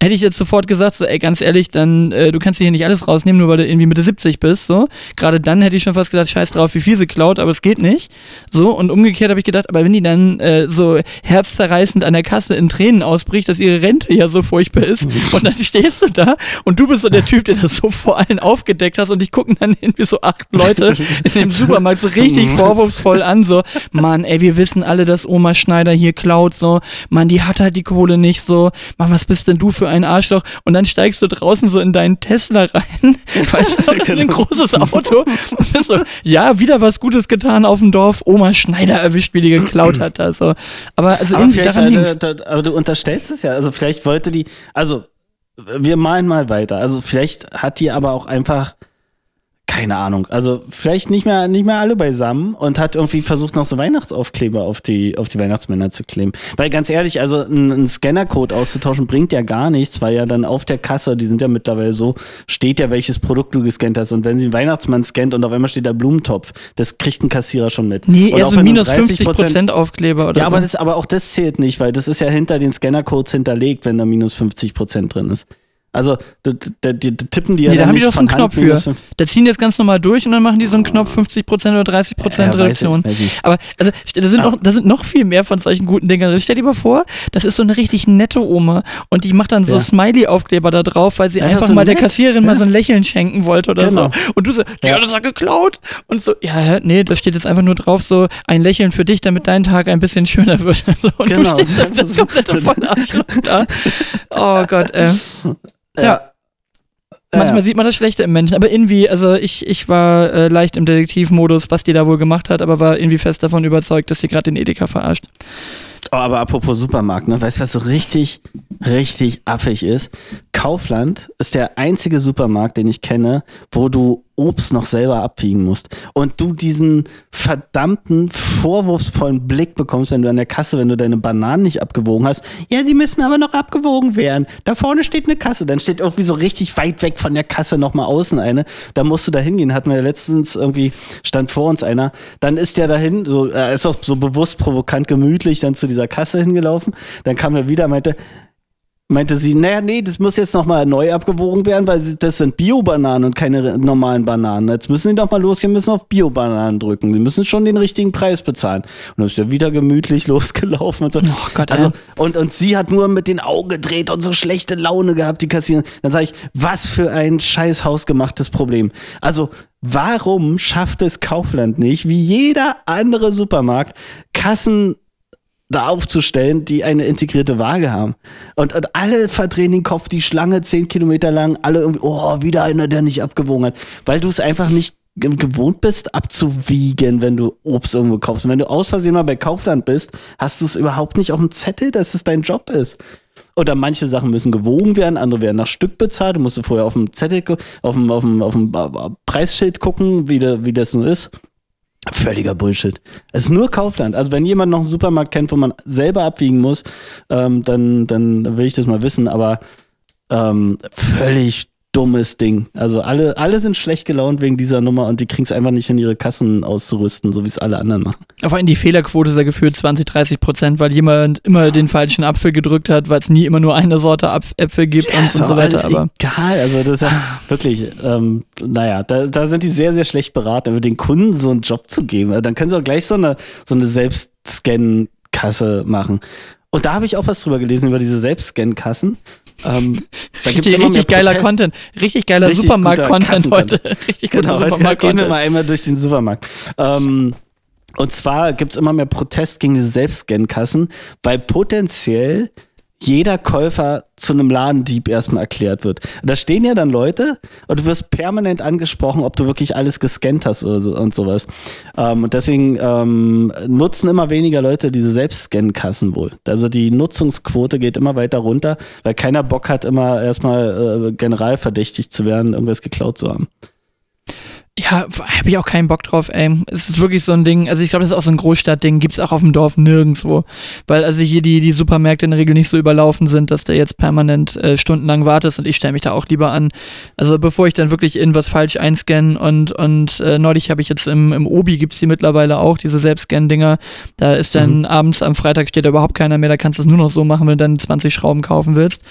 hätte ich jetzt sofort gesagt, so, ey, ganz ehrlich, dann, äh, du kannst dir hier nicht alles rausnehmen, nur weil du irgendwie Mitte 70 bist, so. Gerade dann hätte ich schon fast gesagt, scheiß drauf, wie viel sie klaut, aber es geht nicht. So, und umgekehrt habe ich gedacht, aber wenn die dann äh, so herzzerreißend an der Kasse in Tränen ausbricht, dass ihre Rente ja so furchtbar ist, und dann stehst du da und du bist so der Typ, der das so vor allen aufgedeckt hast und dich gucken dann irgendwie so acht Leute in dem Supermarkt so richtig vorwurfsvoll an, so, Mann, ey, wir wissen alle, dass Oma Schneider hier klaut, so, Mann, die hat halt die Kohle nicht, so, Mann, was bist denn du für ein Arschloch? Und dann steigst du draußen so in deinen Tesla rein, weißt du, in ein großes Auto und bist so, ja, wieder was Gutes getan auf dem Dorf, Oma Schneider erwischt, wie die geklaut hat, also, aber also Aber, irgendwie daran äh, da, da, aber du unterstellst es ja. Also vielleicht wollte die, also wir malen mal weiter. Also vielleicht hat die aber auch einfach keine Ahnung. Also vielleicht nicht mehr, nicht mehr alle beisammen und hat irgendwie versucht, noch so Weihnachtsaufkleber auf die, auf die Weihnachtsmänner zu kleben. Weil ganz ehrlich, also ein, ein Scannercode auszutauschen bringt ja gar nichts, weil ja dann auf der Kasse, die sind ja mittlerweile so, steht ja, welches Produkt du gescannt hast. Und wenn sie einen Weihnachtsmann scannt und auf einmal steht da Blumentopf, das kriegt ein Kassierer schon mit. Nee, eher so du minus 50 30 Prozent Aufkleber oder ja, so. aber, das, aber auch das zählt nicht, weil das ist ja hinter den Scannercodes hinterlegt, wenn da minus 50 Prozent drin ist. Also, da, da, die, da tippen die ja Nee, da haben die doch so einen Knopf für. Da ziehen die das ganz normal durch und dann machen die so einen Knopf 50% oder 30% Ja, weiß ich- Reduktion. weiß ich. Aber also, da sind, Ah. noch, da sind noch viel mehr von solchen guten Dingern. Stell dir mal vor, das ist so eine richtig nette Oma und die macht dann so Ja. Smiley-Aufkleber da drauf, weil sie Einfach einfach so mal der nett. Kassiererin mal so ein Lächeln schenken wollte oder Genau. so. Und du so, ja, Ja. das hat geklaut. Und so, ja, nee, da steht jetzt einfach nur drauf, so ein Lächeln für dich, damit dein Tag ein bisschen schöner wird. So, und Genau, du stehst das so. komplette Vollarschloch da. Oh Gott, äh. Ja. Manchmal Ja. sieht man das Schlechte im Menschen, aber irgendwie, also ich, ich war äh, leicht im Detektivmodus, was die da wohl gemacht hat, aber war irgendwie fest davon überzeugt, dass sie gerade den Edeka verarscht. Oh, aber apropos Supermarkt, ne? Weißt du, was so richtig, richtig affig ist? Kaufland ist der einzige Supermarkt, den ich kenne, wo du Obst noch selber abwiegen musst. Und du diesen verdammten, vorwurfsvollen Blick bekommst, wenn du an der Kasse, wenn du deine Bananen nicht abgewogen hast. Ja, die müssen aber noch abgewogen werden. Da vorne steht eine Kasse. Dann steht irgendwie so richtig weit weg von der Kasse nochmal außen eine. Da musst du da hingehen. Hatten wir letztens irgendwie, stand vor uns einer. Dann ist der dahin, so, er ist auch so bewusst provokant gemütlich dann zu dieser Kasse hingelaufen. Dann kam er wieder, meinte, meinte sie, naja, nee, das muss jetzt nochmal neu abgewogen werden, weil das sind Bio-Bananen und keine normalen Bananen. Jetzt müssen sie doch mal losgehen, müssen auf Bio-Bananen drücken. Sie müssen schon den richtigen Preis bezahlen. Und dann ist er wieder gemütlich losgelaufen und so. Oh Gott, also, und, und sie hat nur mit den Augen gedreht und so schlechte Laune gehabt, die Kassiererin. Dann sage ich, was für ein scheiß hausgemachtes Problem. Also, warum schafft es Kaufland nicht, wie jeder andere Supermarkt, Kassen da aufzustellen, die eine integrierte Waage haben. Und, und alle verdrehen den Kopf, die Schlange zehn Kilometer lang, alle irgendwie, oh, wieder einer, der nicht abgewogen hat. Weil du es einfach nicht gewohnt bist, abzuwiegen, wenn du Obst irgendwo kaufst. Und wenn du aus Versehen mal bei Kaufland bist, hast du es überhaupt nicht auf dem Zettel, dass es dein Job ist. Oder manche Sachen müssen gewogen werden, andere werden nach Stück bezahlt. Du musst vorher auf dem Zettel, auf dem, auf dem, auf dem Preisschild gucken, wie, de, wie das nun ist. Völliger Bullshit. Es ist nur Kaufland. Also wenn jemand noch einen Supermarkt kennt, wo man selber abwiegen muss, ähm, dann, dann will ich das mal wissen. Aber ähm, völlig dummes Ding. Also alle, alle sind schlecht gelaunt wegen dieser Nummer und die kriegen es einfach nicht in ihre Kassen auszurüsten, so wie es alle anderen machen. Vor allem die Fehlerquote ist ja gefühlt 20, 30 Prozent, weil jemand immer den falschen Apfel gedrückt hat, weil es nie immer nur eine Sorte Apf Äpfel gibt ja, und, und so weiter. Aber egal, also das ist ja wirklich, ähm, naja, da, da sind die sehr, sehr schlecht beraten, den Kunden so einen Job zu geben. Dann können sie auch gleich so eine, so eine Selbstscan-Kasse machen. Und da habe ich auch was drüber gelesen, über diese Selbstscan-Kassen. Ähm, da gibt's richtig, richtig geiler Content. Richtig geiler Supermarkt-Content heute. richtig guter genau, Supermarkt-Content. Gehen wir mal einmal durch den Supermarkt. Ähm, und zwar gibt es immer mehr Protest gegen diese Selbstscan-Kassen, weil potenziell jeder Käufer zu einem Ladendieb erstmal erklärt wird. Da stehen ja dann Leute und du wirst permanent angesprochen, ob du wirklich alles gescannt hast so, und sowas. Ähm, und deswegen ähm, nutzen immer weniger Leute diese Selbstscan-Kassen wohl. Also die Nutzungsquote geht immer weiter runter, weil keiner Bock hat, immer erstmal äh, generalverdächtig zu werden, irgendwas geklaut zu haben. Ja, habe ich auch keinen Bock drauf, ey. Es ist wirklich so ein Ding, also ich glaube, das ist auch so ein Großstadtding, gibt's auch auf dem Dorf nirgendwo. Weil also hier die, die Supermärkte in der Regel nicht so überlaufen sind, dass du jetzt permanent äh, stundenlang wartest und ich stelle mich da auch lieber an. Also bevor ich dann wirklich irgendwas falsch einscanne und, und äh, neulich habe ich jetzt im, im Obi gibt's die mittlerweile auch, diese Selbstscan-Dinger. Da ist dann mhm. abends am Freitag steht da überhaupt keiner mehr, da kannst du es nur noch so machen, wenn du dann 20 Schrauben kaufen willst.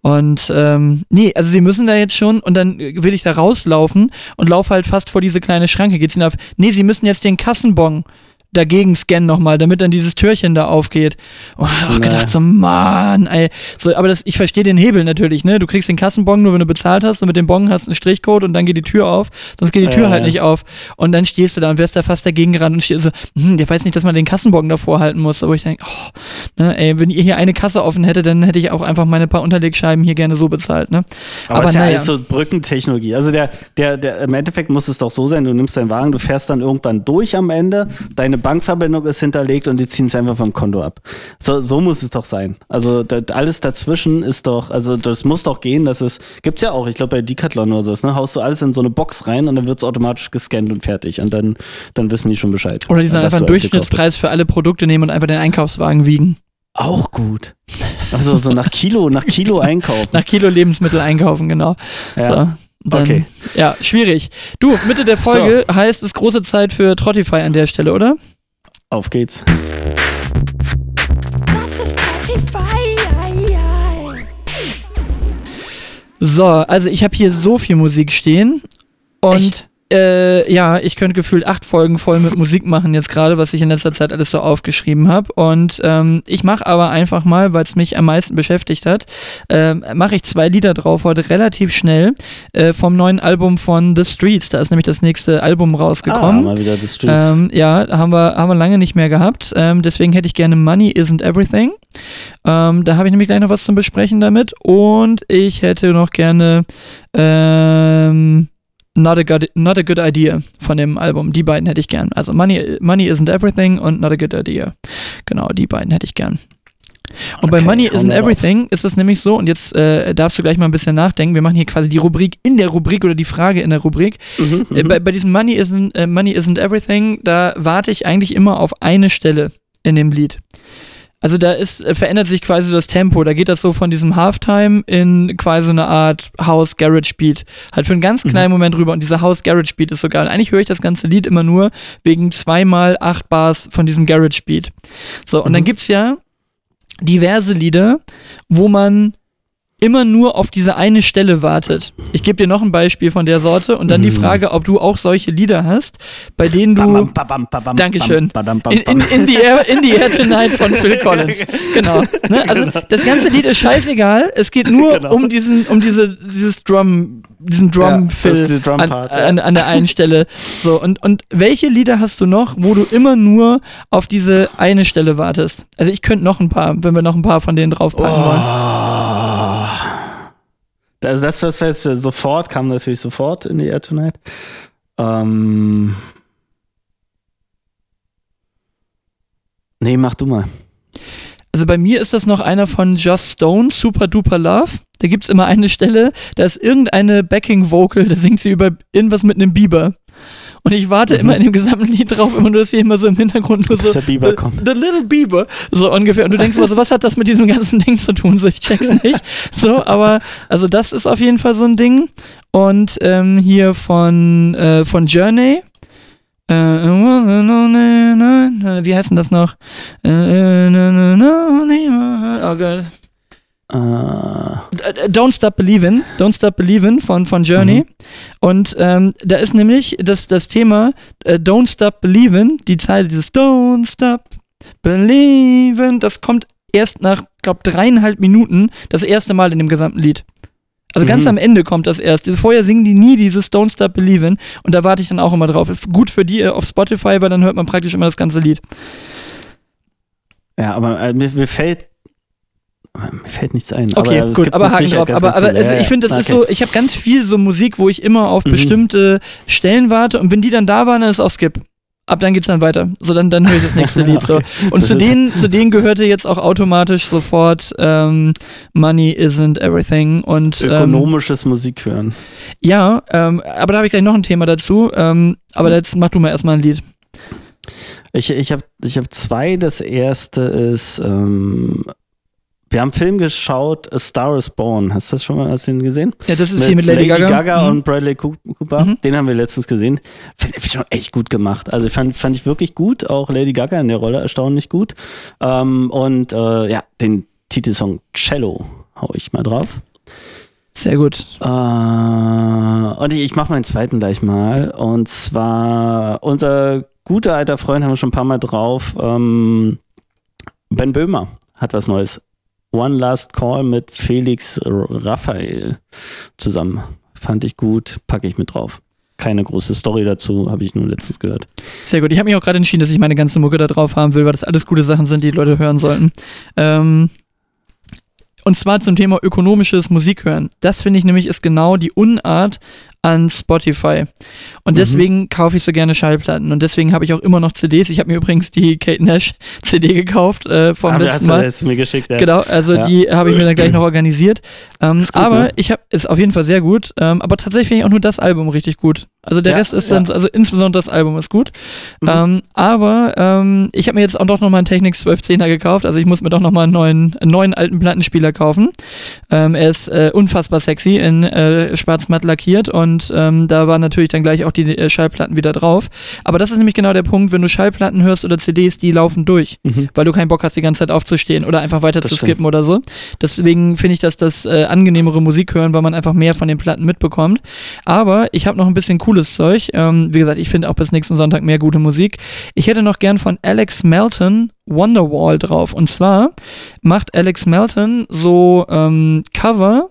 Und ähm, nee, also sie müssen da jetzt schon und dann will ich da rauslaufen und laufe halt fast vor diese kleine Schranke, geht's hinauf. Nee, sie müssen jetzt den Kassenbon dagegen scannen nochmal, damit dann dieses Türchen da aufgeht. Und ich hab auch gedacht, so, Mann, ey. So, aber das, ich verstehe den Hebel natürlich, ne? Du kriegst den Kassenbon nur, wenn du bezahlt hast und mit dem Bon hast du einen Strichcode und dann geht die Tür auf, sonst geht die Tür äh, halt nicht auf. Und dann stehst du da und wärst da fast dagegen gerannt und stehst so, hm, der weiß nicht, dass man den Kassenbon davor halten muss. Aber ich denke, oh, ne, ey, wenn ihr hier eine Kasse offen hättet, dann hätte ich auch einfach meine paar Unterlegscheiben hier gerne so bezahlt, ne? Aber, aber ist ja naja. alles so Brückentechnologie. Also der, der, der, im Endeffekt muss es doch so sein, du nimmst deinen Wagen, du fährst dann irgendwann durch am Ende, deine Bankverbindung ist hinterlegt und die ziehen es einfach vom Konto ab. So, so muss es doch sein. Also das, alles dazwischen ist doch, also das muss doch gehen, dass es, gibt's ja auch, ich glaube bei Decathlon oder so, ne, haust du alles in so eine Box rein und dann wird es automatisch gescannt und fertig und dann, dann wissen die schon Bescheid. Oder die sollen einfach einen Durchschnittspreis für alle Produkte nehmen und einfach den Einkaufswagen wiegen. Auch gut. Also so nach Kilo, nach Kilo einkaufen. nach Kilo Lebensmittel einkaufen, genau. Ja. So. Dann, okay. Ja, schwierig. Du, Mitte der Folge so. heißt es große Zeit für Trottify an der Stelle, oder? Auf geht's. Das ist Trottify. So, also ich habe hier so viel Musik stehen und Echt? Äh, ja, ich könnte gefühlt acht Folgen voll mit Musik machen jetzt gerade, was ich in letzter Zeit alles so aufgeschrieben habe. Und ähm, ich mache aber einfach mal, weil es mich am meisten beschäftigt hat, äh, mache ich zwei Lieder drauf heute relativ schnell äh, vom neuen Album von The Streets. Da ist nämlich das nächste Album rausgekommen. Ah, mal wieder The Streets. Ähm, ja, haben wir, haben wir lange nicht mehr gehabt. Ähm, deswegen hätte ich gerne Money Isn't Everything. Ähm, da habe ich nämlich gleich noch was zum Besprechen damit. Und ich hätte noch gerne ähm, Not a, good, not a Good Idea von dem Album. Die beiden hätte ich gern. Also Money, Money Isn't Everything und Not a Good Idea. Genau, die beiden hätte ich gern. Und okay, bei Money Isn't Everything ist es nämlich so, und jetzt äh, darfst du gleich mal ein bisschen nachdenken, wir machen hier quasi die Rubrik in der Rubrik oder die Frage in der Rubrik. Mhm, äh, mhm. bei, bei, diesem Money isn't, äh, Money isn't Everything, da warte ich eigentlich immer auf eine Stelle in dem Lied. Also da ist, äh, verändert sich quasi das Tempo. Da geht das so von diesem Halftime in quasi eine Art House Garage Beat. Halt für einen ganz kleinen mhm. Moment rüber. Und dieser House Garage Beat ist so geil. Und eigentlich höre ich das ganze Lied immer nur wegen zweimal acht Bars von diesem Garage Beat. So, und mhm. dann gibt's ja diverse Lieder, wo man immer nur auf diese eine Stelle wartet. Ich gebe dir noch ein Beispiel von der Sorte und dann die mhm. Frage, ob du auch solche Lieder hast, bei denen du. Dankeschön. In, in, in, the air, in the Air Tonight von Phil Collins. Genau. Ne? Also genau. das ganze Lied ist scheißegal. Es geht nur genau. um diesen, um diese, dieses Drum, diesen Drum ja, Drum an, an, an, der einen Stelle. So und und welche Lieder hast du noch, wo du immer nur auf diese eine Stelle wartest? Also ich könnte noch ein paar, wenn wir noch ein paar von denen draufpacken oh. wollen. Also das, was jetzt sofort kam natürlich sofort in die Air Tonight. Ähm. Nee, mach du mal. Also bei mir ist das noch einer von Just Stone, Super Duper Love. Da gibt es immer eine Stelle, da ist irgendeine Backing-Vocal, da singt sie über irgendwas mit einem Biber. Und ich warte mhm. immer in dem gesamten Lied drauf, immer nur, dass hier immer so im Hintergrund nur dass so. Der Biber the, kommt. the Little Bieber. So ungefähr. Und du denkst immer so, was hat das mit diesem ganzen Ding zu tun? So, ich check's nicht. So, aber, also das ist auf jeden Fall so ein Ding. Und ähm, hier von, äh, von Journey. Äh, wie heißt denn das noch? Oh Gott. Uh. Don't Stop Believin', Don't Stop Believin' von, von Journey. Mhm. Und ähm, da ist nämlich das, das Thema äh, Don't Stop Believin', die Zeile dieses Don't Stop Believin', das kommt erst nach, glaub, dreieinhalb Minuten das erste Mal in dem gesamten Lied. Also ganz mhm. am Ende kommt das erst. Vorher singen die nie dieses Don't Stop Believin' und da warte ich dann auch immer drauf. Ist gut für die auf Spotify, weil dann hört man praktisch immer das ganze Lied. Ja, aber äh, mir, mir fällt mir fällt nichts ein. Okay, aber gut, aber Haken drauf. Aber, aber also ich finde, das okay. ist so, ich habe ganz viel so Musik, wo ich immer auf mhm. bestimmte Stellen warte und wenn die dann da waren, dann ist auch Skip. Ab dann geht's dann weiter. So, dann, dann höre ich das nächste Lied. So. Und zu denen, zu denen gehörte jetzt auch automatisch sofort ähm, Money isn't everything und ähm, ökonomisches Musik hören. Ja, ähm, aber da habe ich gleich noch ein Thema dazu. Ähm, aber mhm. jetzt mach du mal erstmal ein Lied. Ich, ich habe ich hab zwei. Das erste ist ähm, wir haben einen Film geschaut, A Star is Born. Hast du das schon mal hast du den gesehen? Ja, das ist mit hier mit Lady, Lady Gaga, Gaga mhm. und Bradley Cooper. Mhm. Den haben wir letztens gesehen. Finde ich schon echt gut gemacht. Also fand, fand ich wirklich gut. Auch Lady Gaga in der Rolle erstaunlich gut. Ähm, und äh, ja, den Titelsong Cello hau ich mal drauf. Sehr gut. Äh, und ich, ich mache meinen zweiten gleich mal. Und zwar unser guter alter Freund haben wir schon ein paar Mal drauf. Ähm, ben Böhmer hat was Neues One Last Call mit Felix Raphael zusammen. Fand ich gut, packe ich mit drauf. Keine große Story dazu, habe ich nur letztens gehört. Sehr gut. Ich habe mich auch gerade entschieden, dass ich meine ganze Mucke da drauf haben will, weil das alles gute Sachen sind, die, die Leute hören sollten. Ähm, und zwar zum Thema ökonomisches Musikhören. Das finde ich nämlich ist genau die Unart an Spotify. Und mhm. deswegen kaufe ich so gerne Schallplatten. Und deswegen habe ich auch immer noch CDs. Ich habe mir übrigens die Kate Nash CD gekauft äh, vom ah, letzten Mal. Hast du mir geschickt, ja. Genau, also ja. die habe ich mir dann gleich noch organisiert. Ähm, gut, aber ne? ich habe, ist auf jeden Fall sehr gut. Ähm, aber tatsächlich finde ich auch nur das Album richtig gut. Also der ja, Rest ist dann, also insbesondere das Album ist gut. Mhm. Ähm, aber ähm, ich habe mir jetzt auch doch nochmal einen Technics 1210er gekauft. Also ich muss mir doch nochmal einen neuen, einen neuen alten Plattenspieler kaufen. Ähm, er ist äh, unfassbar sexy in äh, schwarz-matt lackiert und ähm, da waren natürlich dann gleich auch die äh, Schallplatten wieder drauf. Aber das ist nämlich genau der Punkt, wenn du Schallplatten hörst oder CDs, die laufen durch, mhm. weil du keinen Bock hast, die ganze Zeit aufzustehen oder einfach weiter das zu skippen stimmt. oder so. Deswegen finde ich das das äh, angenehmere Musik hören, weil man einfach mehr von den Platten mitbekommt. Aber ich habe noch ein bisschen cool cooles Zeug. Ähm, wie gesagt, ich finde auch bis nächsten Sonntag mehr gute Musik. Ich hätte noch gern von Alex Melton Wonderwall drauf. Und zwar macht Alex Melton so ähm, Cover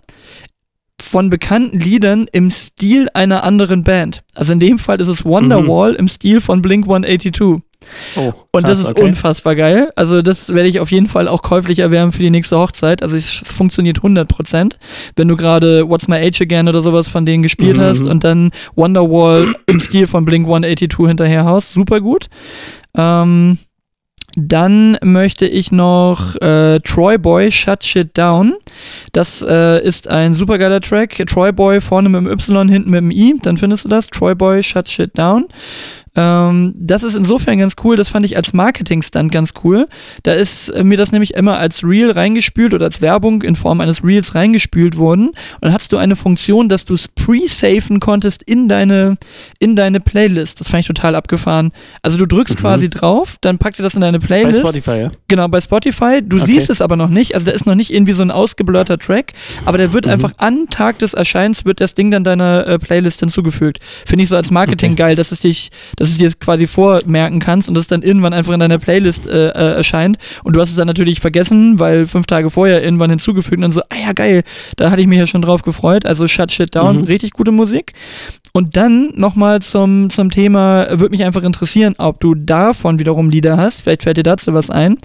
von bekannten Liedern im Stil einer anderen Band. Also in dem Fall ist es Wonderwall mhm. im Stil von Blink 182. Oh, und das ist okay. unfassbar geil. Also das werde ich auf jeden Fall auch käuflich erwärmen für die nächste Hochzeit. Also es funktioniert 100%. Wenn du gerade What's My Age Again oder sowas von denen gespielt mhm. hast und dann Wonderwall im Stil von Blink 182 hinterher haust, super gut. Ähm, dann möchte ich noch äh, Troy Boy Shut Shit Down. Das äh, ist ein supergeiler Track. Troy Boy vorne mit dem Y, hinten mit dem I. Dann findest du das. Troy Boy Shut Shit Down. Ähm, das ist insofern ganz cool, das fand ich als Marketing-Stunt ganz cool. Da ist äh, mir das nämlich immer als Reel reingespült oder als Werbung in Form eines Reels reingespült worden. Und dann hattest du eine Funktion, dass du es pre-safen konntest in deine, in deine Playlist. Das fand ich total abgefahren. Also du drückst mhm. quasi drauf, dann packt ihr das in deine Playlist. Bei Spotify, ja? Genau, bei Spotify. Du okay. siehst es aber noch nicht. Also da ist noch nicht irgendwie so ein ausgeblurrter Track, aber der wird mhm. einfach an Tag des Erscheins wird das Ding dann deiner äh, Playlist hinzugefügt. Finde ich so als Marketing okay. geil, dass es dich dass du es dir quasi vormerken kannst und das dann irgendwann einfach in deiner Playlist äh, äh, erscheint. Und du hast es dann natürlich vergessen, weil fünf Tage vorher irgendwann hinzugefügt und dann so, ah ja, geil, da hatte ich mich ja schon drauf gefreut. Also Shut Shit Down, mhm. richtig gute Musik. Und dann nochmal zum, zum Thema, würde mich einfach interessieren, ob du davon wiederum Lieder hast. Vielleicht fällt dir dazu was ein.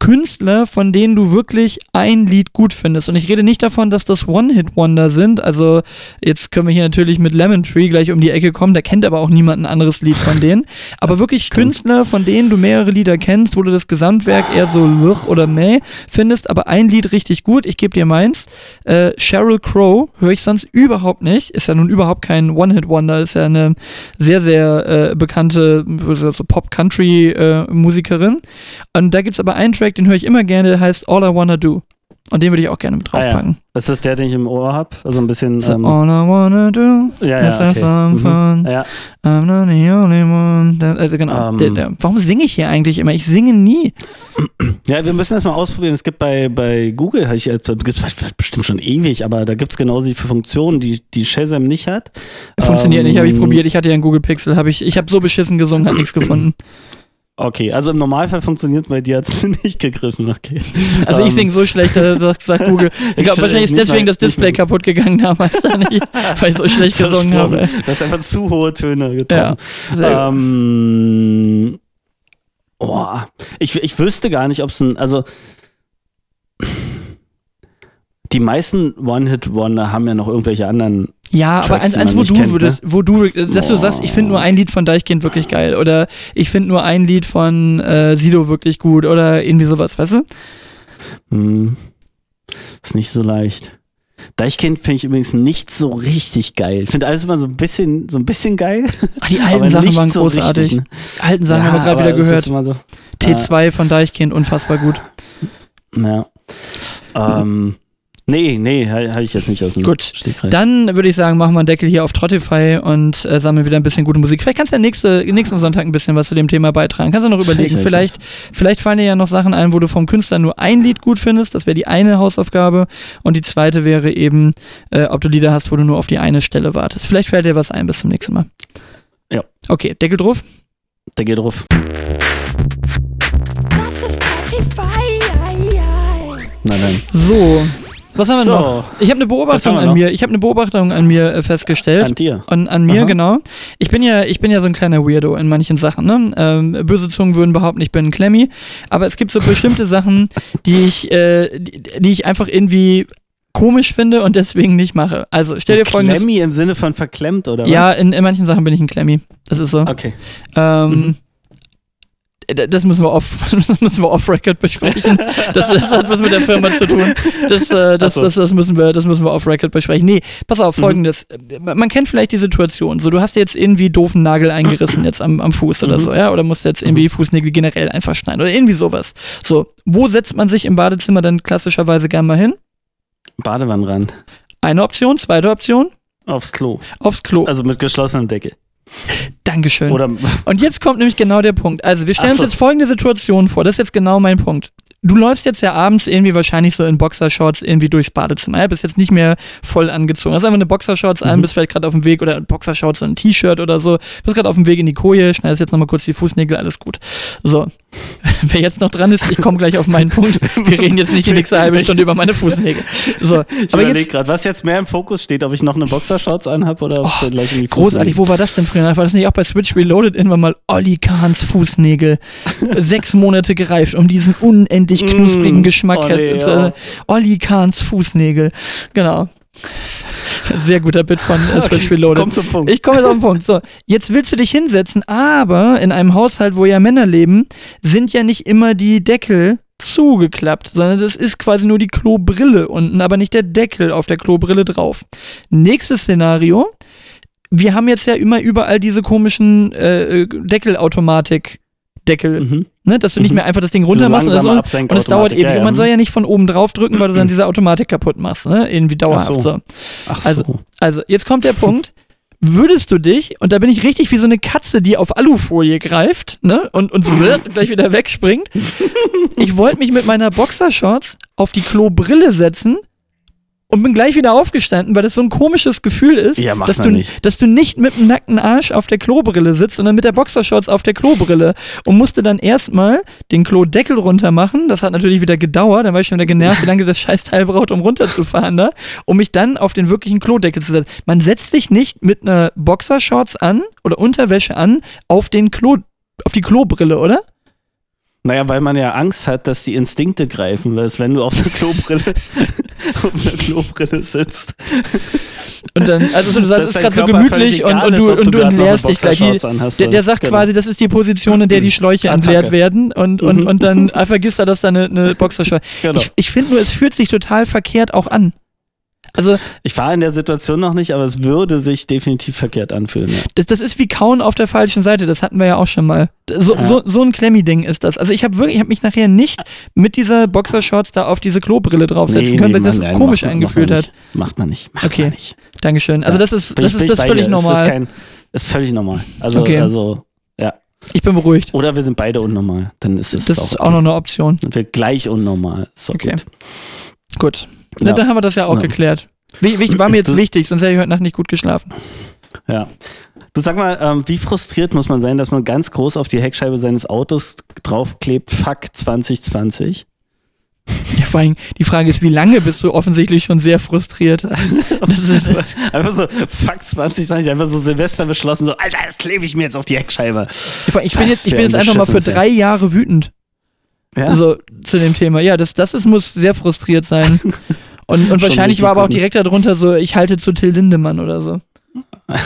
Künstler, von denen du wirklich ein Lied gut findest. Und ich rede nicht davon, dass das One-Hit-Wonder sind. Also jetzt können wir hier natürlich mit Lemon Tree gleich um die Ecke kommen. Da kennt aber auch niemand ein anderes Lied von denen. Aber wirklich Künstler, von denen du mehrere Lieder kennst, wo du das Gesamtwerk eher so luch oder meh findest, aber ein Lied richtig gut. Ich gebe dir meins. Äh, Sheryl Crow höre ich sonst überhaupt nicht. Ist ja nun überhaupt kein One-Hit-Wonder. Ist ja eine sehr, sehr äh, bekannte so Pop-Country-Musikerin. Äh, Und da gibt es aber einen Track, den höre ich immer gerne, der heißt All I Wanna Do. Und den würde ich auch gerne mit draufpacken. Ah, ja. Das ist der, den ich im Ohr habe. Also ein bisschen. Ähm, all I wanna do ja, ja, is have okay. some Mhm. fun. Ja. I'm not the only one. Da- Also genau. Ähm. der, der, warum singe ich hier eigentlich immer? Ich singe nie. ja, wir müssen das mal ausprobieren. Es gibt bei, bei Google, hab ich, da gibt's vielleicht bestimmt schon ewig, aber da gibt es genau die Funktionen, die, die Shazam nicht hat. Funktioniert Ähm, nicht, habe ich probiert. Ich hatte ja einen Google Pixel, habe ich, ich habe so beschissen gesungen, hat nichts gefunden. Okay, also im Normalfall funktioniert, bei dir hat es nicht gegriffen. Okay. Also Ähm, ich singe so schlecht, da sagt, sagt Google. Ich glaube, wahrscheinlich ist deswegen mal- das Display kaputt gegangen damals, da nicht, weil ich so schlecht gesungen habe. ey. Du hast einfach zu hohe Töne Ja, getroffen. gut. Ähm, oh, ich, ich wüsste gar nicht, ob es ein, also die meisten One-Hit-Wonder haben ja noch irgendwelche anderen. Ja, aber Tracks, eins, die eins man wo du kennt, würdest, wo du, dass du Boah. sagst, ich finde nur ein Lied von Deichkind wirklich geil oder ich finde nur ein Lied von äh, Sido wirklich gut oder irgendwie sowas, weißt du? Hm, ist nicht so leicht. Deichkind finde ich übrigens nicht so richtig geil. Ich finde alles immer so ein bisschen, so ein bisschen geil. Ach, die aber alten Sachen waren so großartig. Richtig, ne? Alten Sachen Ja, haben wir gerade aber wieder gehört. So, T2 von Deichkind, unfassbar gut. ja. Ähm, nee, nee, habe ich jetzt nicht aus dem Gut. Stegreif. Dann würde ich sagen, machen wir einen Deckel hier auf Trottify und äh, sammeln wieder ein bisschen gute Musik. Vielleicht kannst du ja nächste, nächsten Sonntag ein bisschen was zu dem Thema beitragen. Kannst du noch überlegen. Vielleicht, Vielleicht, fallen dir ja noch Sachen ein, wo du vom Künstler nur ein Lied gut findest. Das wäre die eine Hausaufgabe. Und die zweite wäre eben, äh, ob du Lieder hast, wo du nur auf die eine Stelle wartest. Vielleicht fällt dir was ein. Bis zum nächsten Mal. Ja. Okay, Deckel drauf. Geht drauf. Das ist Spotify. Ei, ei. Na dann. So. Was haben wir So. noch? Ich habe eine Beobachtung an mir. Ich habe eine Beobachtung an mir äh, festgestellt. An dir. An, an mir, Aha. genau. Ich bin ja, ich bin ja so ein kleiner Weirdo in manchen Sachen. Ne? Ähm, böse Zungen würden behaupten, ich bin ein Klemmi. Aber es gibt so bestimmte Sachen, die ich, äh, die, die ich einfach irgendwie komisch finde und deswegen nicht mache. Also stell dir folgendes. Klemmi im Sinne von verklemmt, oder Ja, was? in, in manchen Sachen bin ich ein Klemmi. Das ist so. Okay. Ähm, Mhm. D- Das müssen wir off, das müssen wir off Record besprechen. Das, das hat was mit der Firma zu tun. Das, äh, das, so. das, das müssen wir, das müssen wir off Record besprechen. Nee, pass auf, Mhm. folgendes. Man man kennt vielleicht die Situation. So, du hast jetzt irgendwie doofen Nagel eingerissen jetzt am, am Fuß oder Mhm. so, ja, oder musst jetzt irgendwie die Fußnägel generell einfach schneiden oder irgendwie sowas. So, wo setzt man sich im Badezimmer dann klassischerweise gern mal hin? Badewannenrand. Eine Option, zweite Option, Aufs Klo. aufs Klo. Also mit geschlossenem Deckel. Dankeschön. Oder Und jetzt kommt nämlich genau der Punkt. Also wir stellen Ach uns so. jetzt folgende Situation vor. Das ist jetzt genau mein Punkt. Du läufst jetzt ja abends irgendwie wahrscheinlich so in Boxershorts irgendwie durchs Badezimmer. Ja, bist jetzt nicht mehr voll angezogen. Hast einfach eine Boxershorts an, Mhm. bist vielleicht gerade auf dem Weg oder Boxershorts und ein T-Shirt oder so. Bist gerade auf dem Weg in die Koje, schneidest jetzt nochmal kurz die Fußnägel, alles gut. So. Wer jetzt noch dran ist, ich komme gleich auf meinen Punkt. Wir reden jetzt nicht die nächste halbe Stunde über meine Fußnägel. So. ich Aber überlege gerade, was jetzt mehr im Fokus steht, ob ich noch eine Boxershorts anhab oder ob Oh, es gleich in die Großartig, wo war das denn früher? War das nicht auch bei Switch Reloaded irgendwann mal Olli Kahns Fußnägel? Sechs Monate gereift, um diesen unendlich Mm, knusprigen Geschmack. oh nee, ja. Olli Kahns Fußnägel. Genau. Sehr guter Bit von äh, Switch Reloaded. Komm zum Punkt. Ich komme jetzt auf den Punkt. So, jetzt willst du dich hinsetzen, aber in einem Haushalt, wo ja Männer leben, sind ja nicht immer die Deckel zugeklappt, sondern das ist quasi nur die Klobrille unten, aber nicht der Deckel auf der Klobrille drauf. Nächstes Szenario. Wir haben jetzt ja immer überall diese komischen äh, Deckelautomatik-Deckel, mhm. ne? dass du nicht Mhm. mehr einfach das Ding runter machst und, langsame das, und es dauert ewig. ja, Und man soll ja nicht von oben drauf drücken, weil du dann diese Automatik kaputt machst, ne? irgendwie dauerhaft. Ach so. so. Ach so. Also- Also, jetzt kommt der Punkt. Würdest du dich, und da bin ich richtig wie so eine Katze, die auf Alufolie greift, ne, und, und gleich wieder wegspringt. Ich wollte mich mit meiner Boxershorts auf die Klobrille setzen und bin gleich wieder aufgestanden, weil das so ein komisches Gefühl ist, Ja, dass, du, nicht. dass du nicht mit dem nackten Arsch auf der Klobrille sitzt, sondern mit der Boxershorts auf der Klobrille und musste dann erstmal den Klodeckel runter machen. Das hat natürlich wieder gedauert, dann war ich schon wieder genervt, wie lange das Scheißteil braucht, um runterzufahren da, um mich dann auf den wirklichen Klodeckel zu setzen. Man setzt sich nicht mit einer Boxershorts an oder Unterwäsche an auf den Klo, auf die Klobrille, oder? Naja, weil man ja Angst hat, dass die Instinkte greifen, weil es, wenn du auf einer Klobrille, auf einer Klobrille sitzt. Und dann, also so, du sagst, es ist gerade so gemütlich und, und ist, du, du und du entleerst dich gleich. Anhast der, der sagt genau. quasi, das ist die Position, in der die Schläuche Attacke. entleert werden und, und, Mhm. und dann äh, vergisst er, dass da eine, eine Boxershort. Genau. Ich, ich finde nur, es fühlt sich total verkehrt auch an. Also, Ich war in der Situation noch nicht, aber es würde sich definitiv verkehrt anfühlen. Ja. das, das ist wie Kauen auf der falschen Seite, das hatten wir ja auch schon mal. So, Ja. so, so ein Klemmi-Ding ist das. Also ich habe wirklich, ich habe mich nachher nicht mit dieser Boxershorts da auf diese Klobrille draufsetzen können, weil sich das nein, komisch angefühlt hat. Macht man nicht. Macht Okay. man nicht. Dankeschön. Also Ja. das ist, das ist das völlig normal. Ist, kein, ist völlig normal. Also, Okay. also, ja. ich bin beruhigt. Oder wir sind beide unnormal. Dann ist es Das auch ist okay. auch noch eine Option. Sind wir gleich unnormal. Doch Okay. gut. Gut. Na, Ja. dann haben wir das ja auch Ja. geklärt. Wie, wie, war mir jetzt wichtig, sonst hätte ich heute Nacht nicht gut geschlafen. Ja. Du sag mal, ähm, wie frustriert muss man sein, dass man ganz groß auf die Heckscheibe seines Autos draufklebt, fuck 2020? Ja, vor allem, die Frage ist, wie lange bist du offensichtlich schon sehr frustriert? Einfach so, fuck 2020, einfach so Silvester beschlossen, so, Alter, das klebe ich mir jetzt auf die Heckscheibe. ich bin jetzt, ich bin jetzt ein einfach mal für drei Jahre wütend. Ja? Also zu dem Thema. Ja, das, das ist, muss sehr frustriert sein. Und, und wahrscheinlich war aber auch direkt darunter so, ich halte zu Till Lindemann oder so.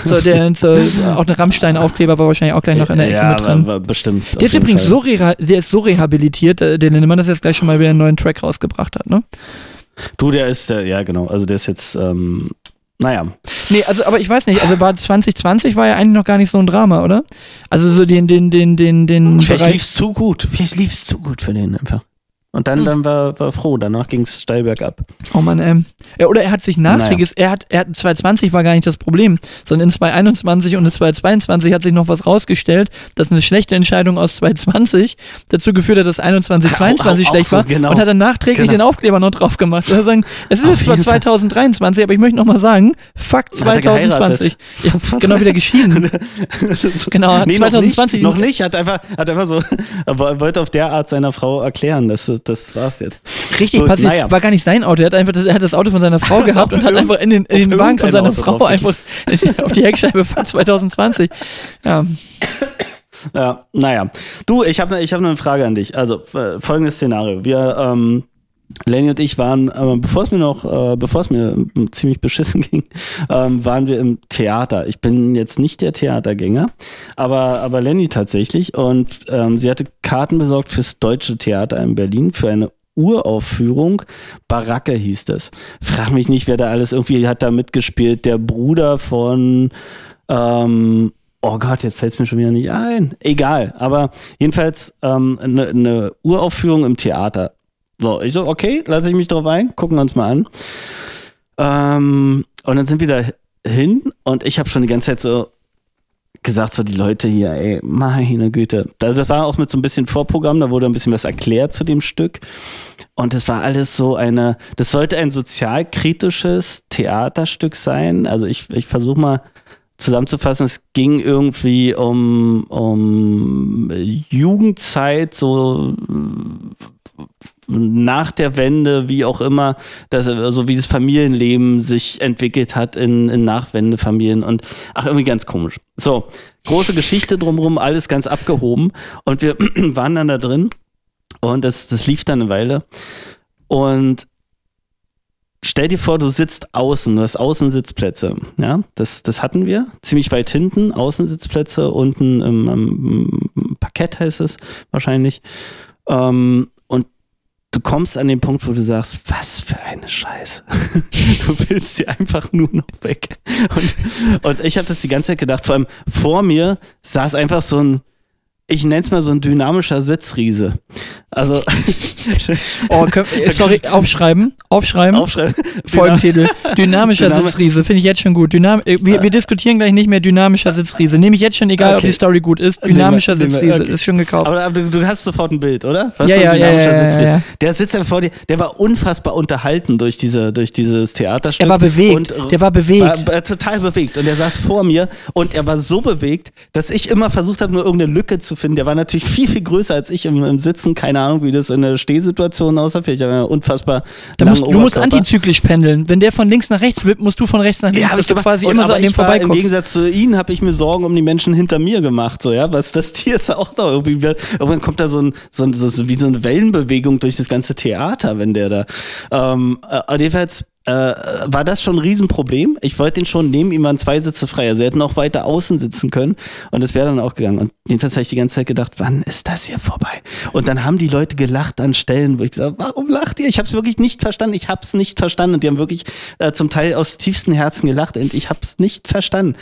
So, der, so, auch eine Rammstein-Aufkleber war wahrscheinlich auch gleich noch in der Ecke ja, mit drin. war- war bestimmt. Der ist übrigens so, reha der ist so rehabilitiert, äh, der Lindemann, dass er jetzt gleich schon mal wieder einen neuen Track rausgebracht hat, ne? Du, der ist, der, ja genau, also der ist jetzt, ähm, naja. Nee, also, aber ich weiß nicht, also war 2020 war ja eigentlich noch gar nicht so ein Drama, oder? Also so den, den, den, den, den Vielleicht lief's zu gut. Vielleicht lief's zu gut für den einfach. Und dann, dann war, war froh, danach ging's steil bergab. Oh Mann, ähm. Ja, oder er hat sich nachträglich, er hat, er hat 2020 war gar nicht das Problem, sondern in 2021 und in 2022 hat sich noch was rausgestellt, dass eine schlechte Entscheidung aus 2020 dazu geführt hat, dass 21, Auch- 22 auch- auch schlecht so, war genau. und hat dann nachträglich Genau. den Aufkleber noch drauf gemacht. Also sagen, es ist jetzt zwar jeden Fall. 2023, aber ich möchte noch mal sagen, fuck Hat er 2020. Ja, genau wieder geschieden. Genau, hat nee, 2020 Noch nicht, noch nicht, hat einfach, hat einfach so, er wollte auf der Art seiner Frau erklären, das, das war's jetzt. Richtig Gut, passiert. naja. War gar nicht sein Auto. Er hat einfach das, er hat das Auto von seiner Frau gehabt und hat einfach in den, in den Wagen von seiner Auto Frau einfach auf die Heckscheibe von 2020. Ja. Ja, naja. Du, ich habe ich hab eine Frage an dich. Also, äh, folgendes Szenario. Wir, ähm, Lenny und ich waren, äh, bevor es mir noch, äh, bevor es mir ähm, ziemlich beschissen ging, ähm, waren wir im Theater. Ich bin jetzt nicht der Theatergänger, aber, aber Lenny tatsächlich. Und ähm, sie hatte Karten besorgt fürs Deutsche Theater in Berlin für eine Uraufführung. Baracke hieß es. Frag mich nicht, wer da alles irgendwie hat da mitgespielt. Der Bruder von, ähm, oh Gott, jetzt fällt es mir schon wieder nicht ein. Egal, aber jedenfalls ähm, eine, eine Uraufführung im Theater. So, ich so, okay, lasse ich mich drauf ein, gucken wir uns mal an. Ähm, und dann sind wir da hin und ich habe schon die ganze Zeit so gesagt, so die Leute hier, ey, meine Güte. Das, das war auch mit so ein bisschen Vorprogramm, da wurde ein bisschen was erklärt zu dem Stück. Und es war alles so eine, das sollte ein sozialkritisches Theaterstück sein. Also ich, ich versuche mal zusammenzufassen, es ging irgendwie um, um Jugendzeit, so nach der Wende, wie auch immer, dass, also wie das Familienleben sich entwickelt hat in, in Nachwendefamilien und ach, irgendwie ganz komisch. So, große Geschichte drumherum, alles ganz abgehoben und wir waren dann da drin und das, das lief dann eine Weile und stell dir vor, du sitzt außen, du hast Außensitzplätze, ja, das, das hatten wir, ziemlich weit hinten, Außensitzplätze, unten im, im Parkett heißt es wahrscheinlich ähm, du kommst an den Punkt, wo du sagst, was für eine Scheiße. du willst sie einfach nur noch weg. Und, und ich habe das die ganze Zeit gedacht, vor allem vor mir saß einfach so ein, ich nenne es mal so ein dynamischer Sitzriese. Also Oh, können, äh, sorry, aufschreiben. Aufschreiben. aufschreiben. Folgentitel. Dynamischer Dynami- Sitzriese. Finde ich jetzt schon gut. Dynam äh, wir, wir diskutieren gleich nicht mehr dynamischer Sitzriese. Nehme ich jetzt schon, egal ob Okay. die Story gut ist. Dynamischer nehmen wir- Sitzriese. okay. Ist schon gekauft. Aber, aber du, du hast sofort ein Bild, oder? Was Ja, so ein ja, ja, dynamischer ja. Der sitzt ja vor dir, der war unfassbar unterhalten durch, diese, durch dieses Theaterstück. er war bewegt. Und der war bewegt. War total bewegt. Und er saß vor mir und er war so bewegt, dass ich immer versucht habe, nur irgendeine Lücke zu finden. Der war natürlich viel, viel größer als ich im, im Sitzen. Keine Ahnung, wie das in der Stehsituation aussah. Vielleicht aber unfassbar Da musst, du musst antizyklisch pendeln. Wenn der von links nach rechts wippt, musst du von rechts nach links, hab dass du quasi Und immer so an dem ich war, Im vorbeikommst. Gegensatz zu Ihnen habe ich mir Sorgen um die Menschen hinter mir gemacht, so ja, was das Tier ist auch noch irgendwie. Irgendwann kommt da so ein, so ein so, wie so eine Wellenbewegung durch das ganze Theater, wenn der da. Ähm, äh, jedenfalls äh, war das schon ein Riesenproblem. Ich wollte den schon neben ihm waren zwei Sitze frei. Also hätten auch weiter außen sitzen können und es wäre dann auch gegangen. Und jedenfalls habe ich die ganze Zeit gedacht, wann ist das hier vorbei? Und dann haben die Leute gelacht an Stellen, wo ich gesagt habe, warum lacht ihr? Ich habe es wirklich nicht verstanden. Ich habe es nicht verstanden. Und die haben wirklich äh, zum Teil aus tiefstem Herzen gelacht. Und ich habe es nicht verstanden.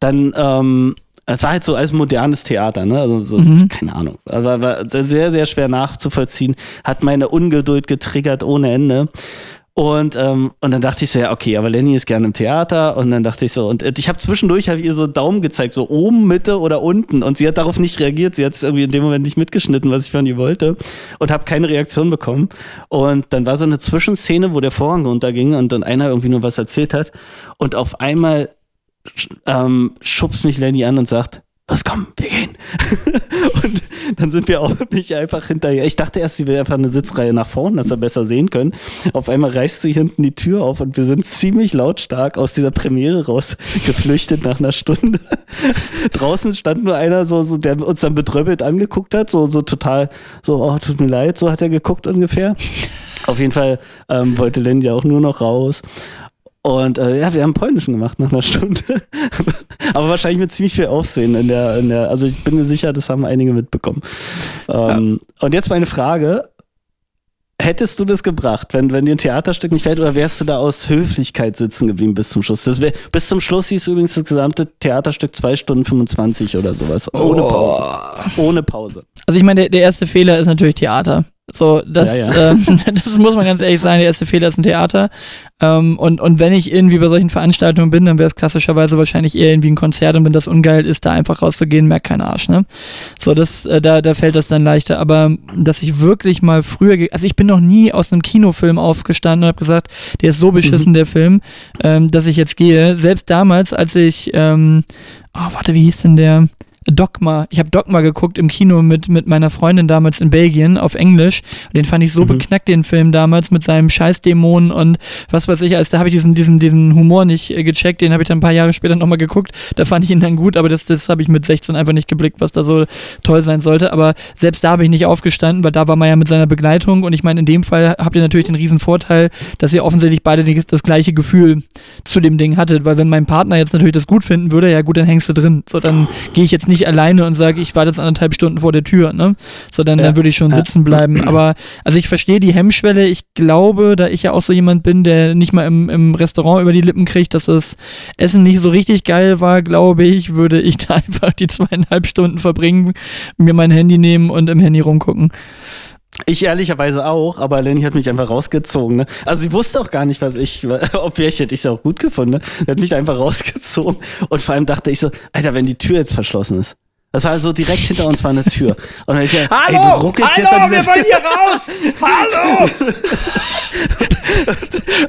Dann ähm, es war halt so als modernes Theater, ne? Also so, keine Ahnung. Aber war sehr, sehr schwer nachzuvollziehen. Hat meine Ungeduld getriggert ohne Ende. Und, ähm, und dann dachte ich so, ja, okay, aber Lenny ist gerne im Theater. Und dann dachte ich so, und ich habe zwischendurch hab ihr so Daumen gezeigt, so oben, Mitte oder unten. Und sie hat darauf nicht reagiert. Sie hat es irgendwie in dem Moment nicht mitgeschnitten, was ich von ihr wollte. Und habe keine Reaktion bekommen. Und dann war so eine Zwischenszene, wo der Vorhang runterging und dann einer irgendwie nur was erzählt hat. Und auf einmal ähm, schubst mich Lenny an und sagt, los komm, wir gehen. und dann sind wir auch mich einfach hinterher. Ich dachte erst, sie will einfach eine Sitzreihe nach vorne, dass wir besser sehen können. Auf einmal reißt sie hinten die Tür auf und wir sind ziemlich lautstark aus dieser Premiere raus geflüchtet nach einer Stunde. Draußen stand nur einer, so, so, der uns dann betröppelt angeguckt hat, so, so total, so, oh, tut mir leid, so hat er geguckt ungefähr. Auf jeden Fall ähm, wollte Lenny auch nur noch raus. Und äh, ja, wir haben Polnischen gemacht nach einer Stunde. Aber wahrscheinlich mit ziemlich viel Aufsehen in der, in der, also ich bin mir sicher, das haben einige mitbekommen. Ähm, Und jetzt meine Frage. Hättest du das gebracht, wenn, wenn dir ein Theaterstück nicht fällt, oder wärst du da aus Höflichkeit sitzen geblieben bis zum Schluss? Das wär, bis zum Schluss hieß übrigens das gesamte Theaterstück 2 Stunden 25 oder sowas. Ohne Pause. Ohne Pause. Also ich meine, der, der erste Fehler ist natürlich Theater. So, das, Ja, ja. Ähm, das muss man ganz ehrlich sagen, der erste Fehler ist ein Theater. Ähm, und, und wenn ich irgendwie bei solchen Veranstaltungen bin, dann wäre es klassischerweise wahrscheinlich eher irgendwie ein Konzert und wenn das ungeil ist, da einfach rauszugehen, merkt kein Arsch, ne? So, das, äh, da, da fällt das dann leichter. Aber dass ich wirklich mal früher, also ich bin noch nie aus einem Kinofilm aufgestanden und habe gesagt, der ist so beschissen, der Film, ähm, dass ich jetzt gehe. Selbst damals, als ich, ähm, oh, warte, wie hieß denn der? Dogma. Ich habe Dogma geguckt im Kino mit, mit meiner Freundin damals in Belgien auf Englisch. Den fand ich so beknackt, den Film damals mit seinem Scheißdämon und was weiß ich. Also da habe ich diesen, diesen, diesen Humor nicht äh, gecheckt. Den habe ich dann ein paar Jahre später nochmal geguckt. Da fand ich ihn dann gut, aber das, das habe ich mit 16 einfach nicht geblickt, was da so toll sein sollte. Aber selbst da bin ich nicht aufgestanden, weil da war man ja mit seiner Begleitung. Und ich meine, in dem Fall habt ihr natürlich den riesen Vorteil, dass ihr offensichtlich beide die, das gleiche Gefühl zu dem Ding hattet. Weil wenn mein Partner jetzt natürlich das gut finden würde, ja gut, dann hängst du drin. So, dann gehe ich jetzt nicht alleine und sage, ich warte jetzt anderthalb Stunden vor der Tür, ne? So, dann, Ja. dann würde ich schon Ja. sitzen bleiben. Aber, also ich verstehe die Hemmschwelle. Ich glaube, da ich ja auch so jemand bin, der nicht mal im, im Restaurant über die Lippen kriegt, dass das Essen nicht so richtig geil war, glaube ich, würde ich da einfach die zweieinhalb Stunden verbringen, mir mein Handy nehmen und im Handy rumgucken. Ich ehrlicherweise auch, aber Lenny hat mich einfach rausgezogen. Ne? Also sie wusste auch gar nicht, was ich, ob vielleicht hätte ich es auch gut gefunden. Ne? Sie hat mich einfach rausgezogen und vor allem dachte ich so, Alter, wenn die Tür jetzt verschlossen ist. Das war so direkt hinter uns war eine Tür. Und dann ich, ey, du ruckelst jetzt an dieser hier raus! Hallo!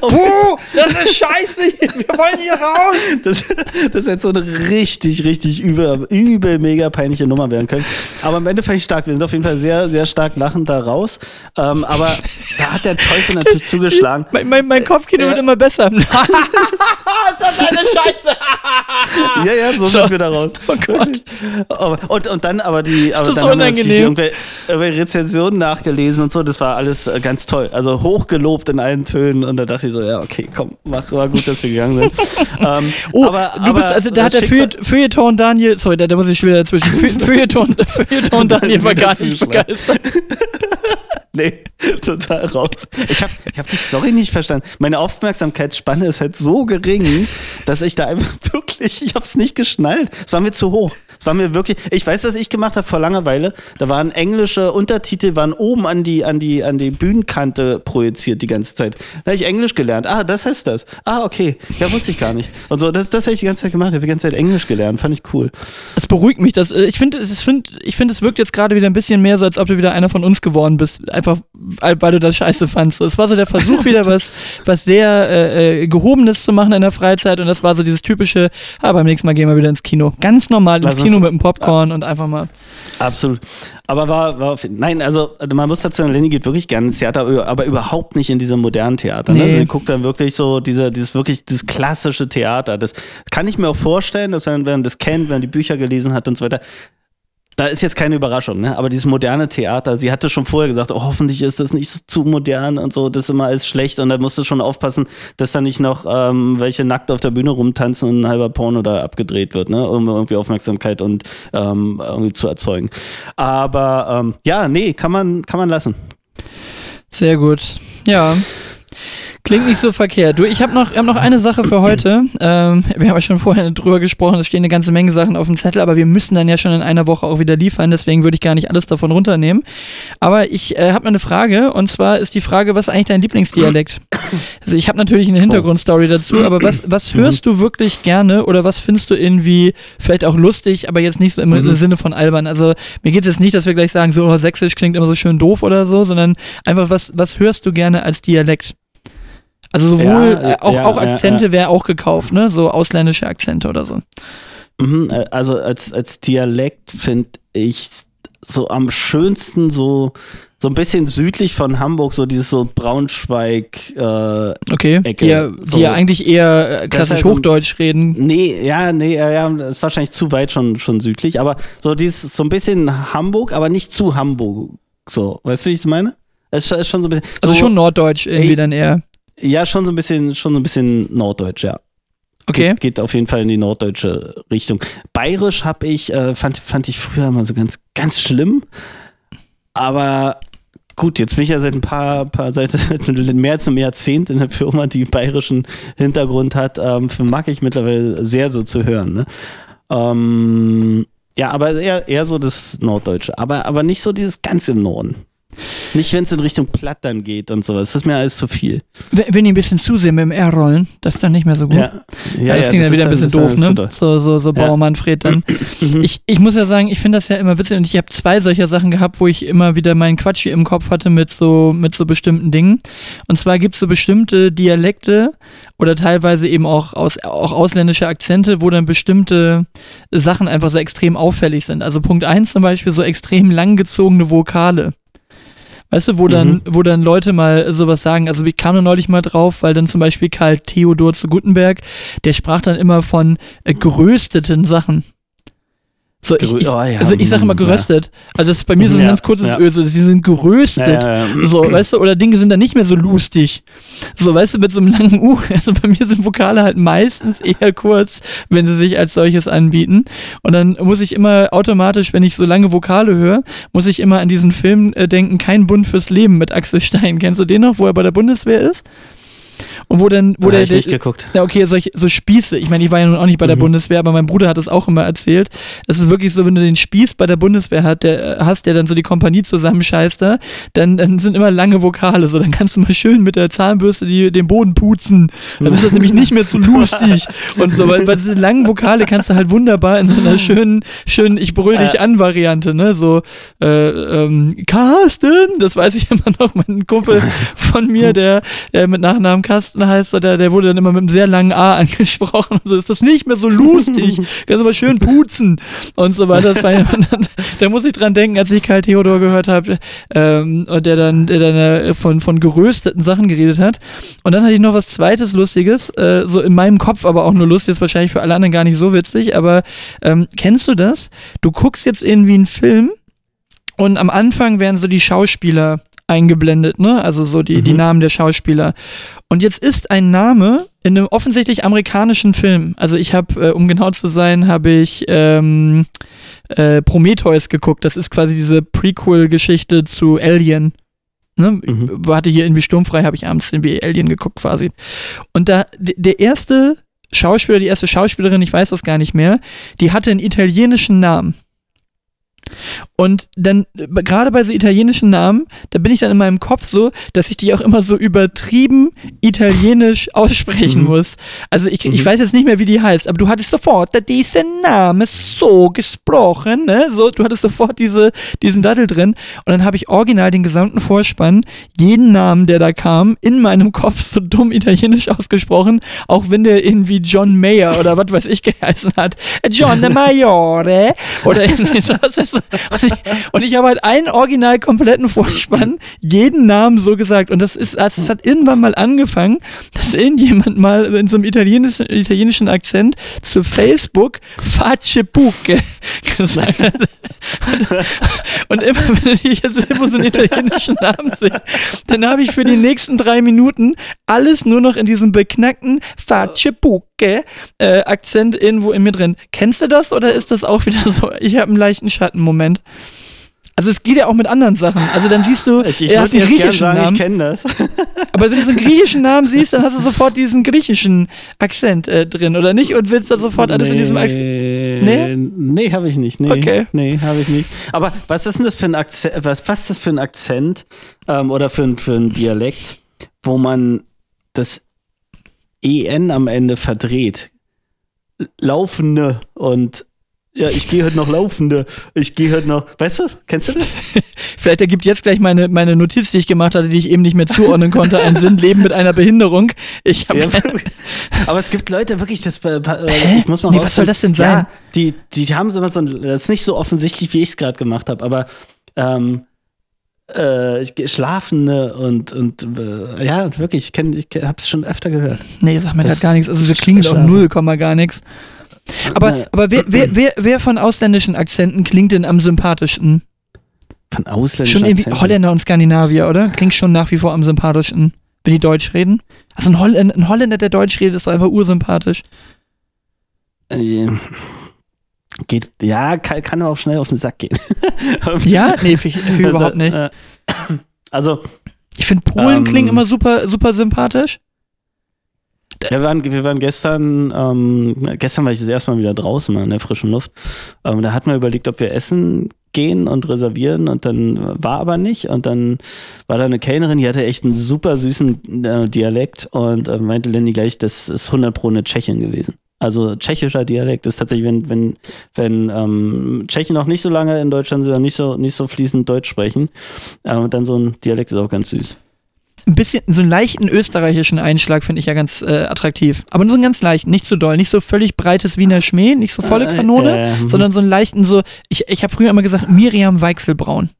Puh, das ist scheiße! Wir wollen hier raus! Das, das hätte so eine richtig, richtig übel, übel, mega peinliche Nummer werden können. Aber am Ende fand ich stark. Wir sind auf jeden Fall sehr, sehr stark lachend da raus. Ähm, aber da hat der Teufel natürlich zugeschlagen. Mein, mein, mein Kopfkino Ja. wird immer besser. ist das eine Scheiße? Ja, ja, so sind wir da raus. Oh Gott. Aber, und, und dann aber die, aber dann haben wir irgendwelche, irgendwelche Rezensionen nachgelesen und so. Das war alles äh, ganz toll. Also hochgelobt in allen Tönen. Und da dachte ich so, ja, okay, komm, mach, war gut, dass wir gegangen sind. ähm, Oh, aber, du bist, also da hat der Feuilleton Daniel, sorry, da, da muss ich schon wieder dazwischen. Feu- Feuilleton, Feuilleton Daniel war gar nicht begeistert. Nee, total raus. Ich habe ich hab die Story nicht verstanden. Meine Aufmerksamkeitsspanne ist halt so gering, dass ich da einfach wirklich, ich habe es nicht geschnallt. Es war mir zu hoch. Es war mir wirklich, ich weiß, was ich gemacht habe vor Langeweile. Da waren englische Untertitel, waren oben an die, an die, an die Bühnenkante projiziert die ganze Zeit. Da habe ich Englisch gelernt. Ah, das heißt das. Ah, okay. Ja, wusste ich gar nicht. Und so, das, das habe ich die ganze Zeit gemacht. Ich habe die ganze Zeit Englisch gelernt. Fand ich cool. Es beruhigt mich, das, äh, ich finde, es, find, ich finde, es wirkt jetzt gerade wieder ein bisschen mehr so, als ob du wieder einer von uns geworden bist. Einfach, weil du das scheiße fandst. Es war so der Versuch wieder, was, was sehr äh, äh, Gehobenes zu machen in der Freizeit und das war so dieses typische, ah, beim nächsten Mal gehen wir wieder ins Kino. Ganz normal ins Kino Kino mit dem Popcorn und einfach mal. Absolut. Aber war, war nein, also man muss dazu sagen, Lenny geht wirklich gerne ins Theater, aber überhaupt nicht in diesem modernen Theater. Ne? Nee. Er guckt dann wirklich so diese, dieses wirklich dieses klassische Theater. Das kann ich mir auch vorstellen, dass er, wenn man das kennt, wenn man die Bücher gelesen hat und so weiter. Da ist jetzt keine Überraschung, ne? Aber dieses moderne Theater, sie hatte schon vorher gesagt, oh, hoffentlich ist das nicht zu modern und so, das ist immer alles schlecht und da musst du schon aufpassen, dass da nicht noch ähm, welche nackt auf der Bühne rumtanzen und ein halber Porno da abgedreht wird, ne? Um irgendwie Aufmerksamkeit und ähm, irgendwie zu erzeugen. Aber ähm, ja, nee, kann man, kann man lassen. Sehr gut. Ja. Klingt nicht so verkehrt. Du, ich habe noch, ich hab noch eine Sache für heute. Ähm, wir haben ja schon vorher drüber gesprochen, es stehen eine ganze Menge Sachen auf dem Zettel, aber wir müssen dann ja schon in einer Woche auch wieder liefern, deswegen würde ich gar nicht alles davon runternehmen. Aber ich äh, habe eine Frage und zwar ist die Frage, was ist eigentlich dein Lieblingsdialekt? Also ich habe natürlich eine Hintergrundstory dazu, aber was, was hörst du wirklich gerne oder was findest du irgendwie vielleicht auch lustig, aber jetzt nicht so im Mhm. Sinne von albern? Also mir geht es jetzt nicht, dass wir gleich sagen, so oh, sächsisch klingt immer so schön doof oder so, sondern einfach, was, was hörst du gerne als Dialekt? Also sowohl, Ja, äh, auch, ja, auch ja, Akzente wäre auch gekauft, ne? So ausländische Akzente oder so. Mhm, äh, also als, als Dialekt finde ich so am schönsten so, so ein bisschen südlich von Hamburg, so dieses so Braunschweig, äh, Okay. Ecke, Die, ja, die so. ja eigentlich eher äh, Das klassisch ja so- Hochdeutsch reden. Nee, ja, nee, ja, ja, das ist wahrscheinlich zu weit schon, schon südlich, aber so dieses, so ein bisschen Hamburg, aber nicht zu Hamburg. So, weißt du, wie ich es meine? Es ist schon so ein bisschen. Also so, schon Norddeutsch irgendwie Ey. dann eher. Ja, schon so ein bisschen, schon so ein bisschen norddeutsch, ja. Okay. Geht, geht auf jeden Fall in die norddeutsche Richtung. Bayerisch habe ich, äh, fand, fand ich früher immer so ganz, ganz schlimm. Aber gut, jetzt bin ich ja seit ein paar, paar seit, seit mehr als einem Jahrzehnt in der Firma, die bayerischen Hintergrund hat, ähm, mag ich mittlerweile sehr so zu hören. Ne? Ähm, ja, aber eher, eher so das Norddeutsche. Aber, aber nicht so dieses ganz im Norden. Nicht, wenn es in Richtung Platt dann geht und sowas. Das ist mir alles zu viel. Wenn, wenn die ein bisschen zusehen mit dem R-Rollen, das ist dann nicht mehr so gut. Ja, Ja, das klingt dann ist wieder ein bisschen das doof, ne? So, so, so Ja. Bauer-Manfred dann. Mhm. Ich, ich muss ja sagen, ich finde das ja immer witzig und ich habe zwei solcher Sachen gehabt, wo ich immer wieder meinen Quatsch hier im Kopf hatte mit so, mit so bestimmten Dingen. Und zwar gibt es so bestimmte Dialekte oder teilweise eben auch, aus, auch ausländische Akzente, wo dann bestimmte Sachen einfach so extrem auffällig sind. Also Punkt eins zum Beispiel so extrem langgezogene Vokale. Weißt du, wo dann, Mhm. wo dann Leute mal sowas sagen, also ich kam da neulich mal drauf, weil dann zum Beispiel Karl Theodor zu Gutenberg, der sprach dann immer von äh, gerösteten Sachen. So, ich, ich, oh also ich sage immer mm, geröstet. Also das, bei mir ist das ein ganz kurzes. Öl, so, sie sind geröstet. So, weißt du, oder Dinge sind dann nicht mehr so lustig. So, weißt du, mit so einem langen U. Also bei mir sind Vokale halt meistens eher kurz, wenn sie sich als solches anbieten. Und dann muss ich immer automatisch, wenn ich so lange Vokale höre, muss ich immer an diesen Film äh, denken, Kein Bund fürs Leben mit Axel Stein. Kennst du den noch, wo er bei der Bundeswehr ist? Und wo dann, wo Hab der, ich der nicht geguckt. ja, okay, solche, so Spieße. Ich meine, ich war ja nun auch nicht bei der Mhm. Bundeswehr, aber mein Bruder hat es auch immer erzählt. Es ist wirklich so, wenn du den Spieß bei der Bundeswehr hat, der, äh, hast, der dann so die Kompanie zusammenscheißt, da, dann, dann sind immer lange Vokale. So, dann kannst du mal schön mit der Zahnbürste die, den Boden putzen. Dann ist das nämlich nicht mehr so lustig. Und so, weil, weil diese langen Vokale kannst du halt wunderbar in so einer schönen, schönen Ich brüll dich Äh. an Variante, ne? So, äh, ähm, Carsten, das weiß ich immer noch, mein Kumpel von mir, der, der mit Nachnamen Carsten heißt, so, der, der wurde dann immer mit einem sehr langen A angesprochen. Und so ist das nicht mehr so lustig. Kannst du mal schön putzen und so weiter. Ja, dann, da muss ich dran denken, als ich Karl Theodor gehört habe, ähm, und der dann, der dann äh, von, von gerösteten Sachen geredet hat. Und dann hatte ich noch was zweites Lustiges, äh, so in meinem Kopf aber auch nur lustig, ist wahrscheinlich für alle anderen gar nicht so witzig, aber ähm, kennst du das? Du guckst jetzt irgendwie einen Film und am Anfang werden so die Schauspieler eingeblendet, ne? Also so die, die Mhm. Namen der Schauspieler. Und jetzt ist ein Name in einem offensichtlich amerikanischen Film. Also ich habe, äh, um genau zu sein, habe ich ähm, äh, Prometheus geguckt. Das ist quasi diese Prequel-Geschichte zu Alien. Ne? Mhm. Hatte hier irgendwie sturmfrei, habe ich abends irgendwie Alien geguckt quasi. Und da der erste Schauspieler, die erste Schauspielerin, ich weiß das gar nicht mehr, die hatte einen italienischen Namen. Und dann, gerade bei so italienischen Namen, da bin ich dann in meinem Kopf so, dass ich die auch immer so übertrieben italienisch aussprechen Mhm. muss. Also ich, ich Mhm. weiß jetzt nicht mehr, wie die heißt, aber du hattest sofort diesen Namen so gesprochen, ne? So, du hattest sofort diese, diesen Dattel drin. Und dann habe ich original den gesamten Vorspann, jeden Namen, der da kam, in meinem Kopf so dumm italienisch ausgesprochen, auch wenn der irgendwie John Mayer oder was weiß ich geheißen hat. John Maiore oder irgendwie so. Und ich, und habe halt einen original kompletten Vorspann, jeden Namen so gesagt. Und das ist, das hat irgendwann mal angefangen, dass irgendjemand mal in so einem italienischen, italienischen Akzent zu Facebook Face Buche gesagt hat. Und immer, wenn ich jetzt irgendwo so einen italienischen Namen sehe, dann habe ich für die nächsten drei Minuten alles nur noch in diesem beknackten Face Buche äh, Akzent irgendwo in mir drin. Kennst du das oder ist das auch wieder so, ich habe einen leichten Schattenmoment? Also es geht ja auch mit anderen Sachen. Also dann siehst du, Ich, ich er würde einen griechischen sagen, Namen. ich kenne das. Aber wenn du so einen griechischen Namen siehst, dann hast du sofort diesen griechischen Akzent äh, drin, oder nicht? Und willst dann sofort alles in diesem Akzent. Nee, nee habe ich nicht. Nee, Okay. nee habe ich nicht. Aber was ist denn das für ein Akzent, was, was ist das für ein Akzent ähm, oder für für ein Dialekt, wo man das EN am Ende verdreht? Laufende und ja, ich gehe heute noch laufende. Ich gehe heute noch. Weißt du, kennst du das? Vielleicht ergibt jetzt gleich meine, meine Notiz, die ich gemacht hatte, die ich eben nicht mehr zuordnen konnte, einen Sinn, Leben mit einer Behinderung. Ich habe Ja, aber es gibt Leute wirklich, das äh, ich muss mal Nee, was soll das denn sein? Ja, die, die haben so immer so ein, das ist nicht so offensichtlich, wie ich es gerade gemacht habe, aber ähm, äh, Schlafende und, und äh, ja, wirklich, ich, kenn, ich habe es schon öfter gehört. Nee, sag mir Das gerade gar nichts. Also wir klingen auch null Komma gar nichts. Aber, Nee. aber wer, wer, wer, wer von ausländischen Akzenten klingt denn am sympathischsten? Von ausländischen Schon irgendwie Akzenten. Holländer und Skandinavier, oder? Klingt schon nach wie vor am sympathischsten, wenn die Deutsch reden. Also ein, Holl ein Holländer, der Deutsch redet, ist einfach ursympathisch. Äh, Geht, ja, kann, kann auch schnell auf den Sack gehen. Ja? Nee, für, für Also, überhaupt nicht. äh, Also, Ich finde Polen ähm, klingen immer super, super sympathisch. Wir waren, wir waren gestern, ähm, gestern war ich das erste Mal wieder draußen mal in der frischen Luft. Ähm, da hatten wir überlegt, ob wir essen gehen und reservieren und dann war aber nicht. Und dann war da eine Kellnerin, die hatte echt einen super süßen äh, Dialekt und äh, meinte Lenny gleich, das ist 100 pro eine Tschechin gewesen. Also tschechischer Dialekt ist tatsächlich, wenn, wenn, wenn ähm, Tschechen noch nicht so lange in Deutschland sind und nicht so, nicht so fließend Deutsch sprechen, äh, und dann so ein Dialekt ist auch ganz süß. Ein bisschen, so einen leichten österreichischen Einschlag finde ich ja ganz äh, attraktiv. Aber nur so einen ganz leichten, nicht zu doll. Nicht so völlig breites Wiener Schmäh, nicht so volle Äh, Kanone, äh, mhm. sondern so einen leichten, so, ich, ich habe früher immer gesagt, Miriam Weichselbraun.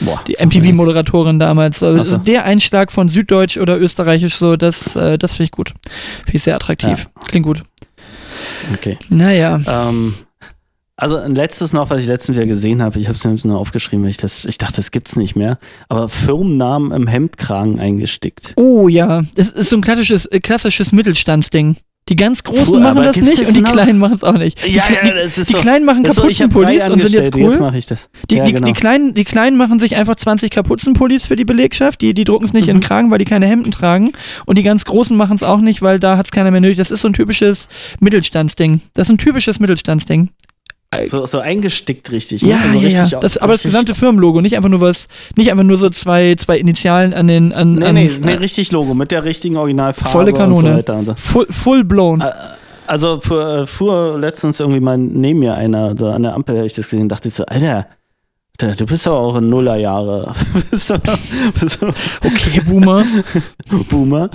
Boah, Die. MTV-Moderatorin damals. So, Ach so. Der Einschlag von Süddeutsch oder Österreichisch, so, das, äh, das finde ich gut. Finde ich sehr attraktiv. Klingt gut. Okay. Naja. Ähm, also ein letztes noch, was ich letztens wieder gesehen habe, ich habe es nämlich nur aufgeschrieben, weil ich, das, ich dachte, das gibt's nicht mehr, aber Firmennamen im Hemdkragen eingestickt. Oh ja, das ist so ein klassisches, äh, klassisches Mittelstandsding. Die ganz Großen Früher, machen das nicht das und die noch? Kleinen machen es auch nicht. Die, Ja, ja, das ist die so- Kleinen machen ist so, Kapuzenpullis und sind jetzt cool. Jetzt mache ich das. Die, ja, die, genau. die, Kleinen, die Kleinen machen sich einfach 20 Kapuzenpullis für die Belegschaft, die, die drucken es nicht in den Mhm. Kragen, weil die keine Hemden tragen. Und die ganz Großen machen es auch nicht, weil da hat es keiner mehr nötig. Das ist so ein typisches Mittelstandsding. Das ist ein typisches Mittelstandsding. So, so eingestickt richtig. ne? Ja, also ja, richtig ja. Das, aber das gesamte Firmenlogo, nicht einfach nur was, nicht einfach nur so zwei, zwei Initialen an den, an, Nee, an nee, nee, richtig Logo mit der richtigen Originalfarbe Volle und Kanone. so weiter. Und so. full, full blown. Äh, Also fuhr, äh, fuhr letztens irgendwie mal neben mir einer, so an der Ampel habe ich das gesehen, dachte ich so, Alter, du bist aber auch in Nullerjahre. Okay, Boomer. Boomer.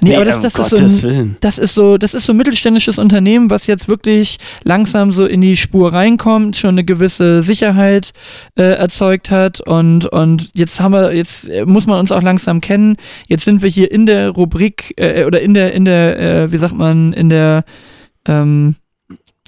Nee, aber das, um das ist Gottes so ein, das ist so, das ist so ein mittelständisches Unternehmen, was jetzt wirklich langsam so in die Spur reinkommt, schon eine gewisse Sicherheit äh, erzeugt hat und und jetzt haben wir, jetzt äh, muss man uns auch langsam kennen. Jetzt sind wir hier in der Rubrik äh, oder in der in der, äh, wie sagt man, in der ähm,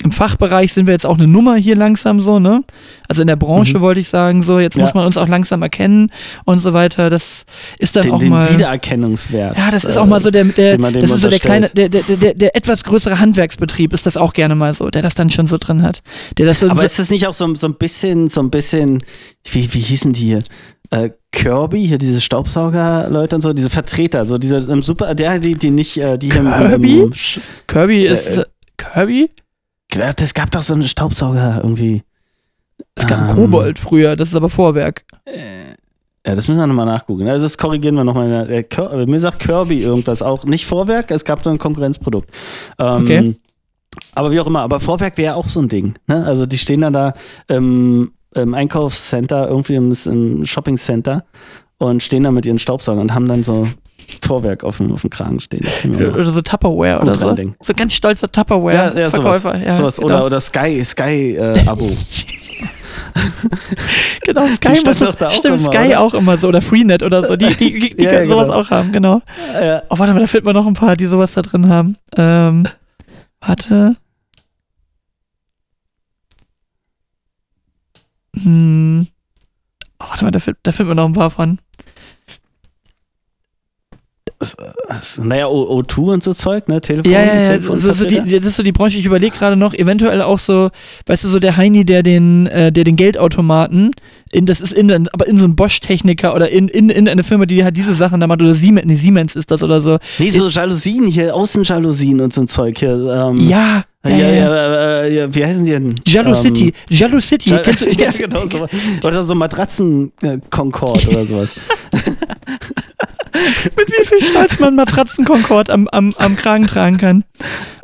im Fachbereich sind wir jetzt auch eine Nummer hier langsam so, ne? Also in der Branche Mhm. wollte ich sagen, so, jetzt Ja. muss man uns auch langsam erkennen und so weiter. Das ist dann Den, auch den mal. Wiedererkennungswert. Ja, das ist äh, auch mal so der, der das ist so der kleine, der, der, der, der etwas größere Handwerksbetrieb ist das auch gerne mal so, der das dann schon so drin hat. Der das so, Aber so ist es nicht auch so, so ein bisschen, so ein bisschen, wie, wie hießen die hier? Äh, Kirby, hier diese Staubsauger-Leute und so, diese Vertreter, so diese im Super, der, die, die nicht, äh, die hier im- Kirby? im, Sch- Kirby ist äh, Kirby? Das gab doch so einen Staubsauger irgendwie. Es gab Ähm. Kobold früher, das ist aber Vorwerk. Ja, das müssen wir nochmal nachgucken. Also das korrigieren wir nochmal. Äh, mir sagt Kirby irgendwas auch. Nicht Vorwerk, es gab so ein Konkurrenzprodukt. Ähm, Okay. Aber wie auch immer, aber Vorwerk wäre auch so ein Ding. Ne? Also die stehen dann da im, im Einkaufscenter, irgendwie im, im Shoppingcenter und stehen da mit ihren Staubsaugern und haben dann so Vorwerk auf dem, auf dem Kragen stehen. Oder so Tupperware Gut oder so. reindenken. So ganz stolzer ja, ja, sowas. Tupperware-Verkäufer. Ja, sowas. genau. Oder, oder Sky, Sky äh, Abo. Genau, Sky stand muss das, da auch stimmt, immer, Sky oder? auch immer so oder Freenet oder so, die, die, die, die Ja, können sowas genau. auch haben, genau. ja. Oh, warte mal, da fehlt mir noch ein paar, die sowas da drin haben. Ähm, warte. Hm. Oh, warte mal, da fehlt, da fehlt mir noch ein paar von. Naja, O- O2 und so Zeug, ne? Telefon. Ja, ja, ja, Telefon so, so die- das ist so die Branche, ich überlege gerade noch, eventuell auch so, weißt du, so der Heini, der den, äh, der den Geldautomaten, in, das ist in, aber in so einem Bosch-Techniker oder in, in, in eine Firma, die halt diese Sachen da macht, oder Siemens, nee, Siemens ist das oder so. Nee, so Jalousien hier, Außenjalousien und so ein Zeug hier. Ähm, Ja, Ja, ja, ja, ja. äh, ja, wie heißen die denn? Jalo Ähm, City, Jalo City, Ja, kennst du, ich ja, genau so. Oder so Matratzen-Concord oder sowas. mit wie viel Stolz man Matratzen-Concord am, am, am Kragen tragen kann.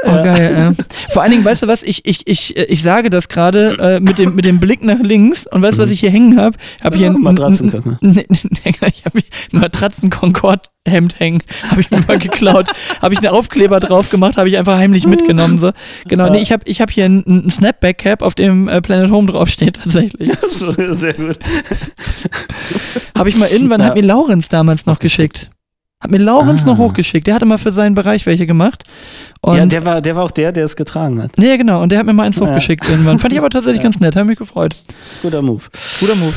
Oh, geil, äh. Vor allen Dingen, weißt du was, ich, ich, ich, äh, ich sage das gerade äh, mit, dem, mit dem Blick nach links und weißt du, was ich hier hängen habe? Ich habe hier Ja, ein, Matratzenköpfe. Nee, nee, nee, ich habe ein Matratzen-Concord-Hemd hängen, habe ich mir mal geklaut, habe ich einen Aufkleber drauf gemacht, habe ich einfach heimlich mitgenommen. So. Genau, nee, ich habe ich hab hier ein, ein Snapback-Cap, auf dem äh, Planet Home draufsteht tatsächlich. So, Sehr gut. Habe ich mal irgendwann, Ja. hat mir Laurenz damals noch geschickt. Hat mir Laurenz Ah. noch hochgeschickt. Der hatte mal für seinen Bereich welche gemacht. Und, Ja, der war, der war auch der, der es getragen hat. nee, genau, und der hat mir mal eins Ja. hochgeschickt irgendwann. Fand ich aber tatsächlich Ja. ganz nett, hat mich gefreut. Guter Move. Guter Move.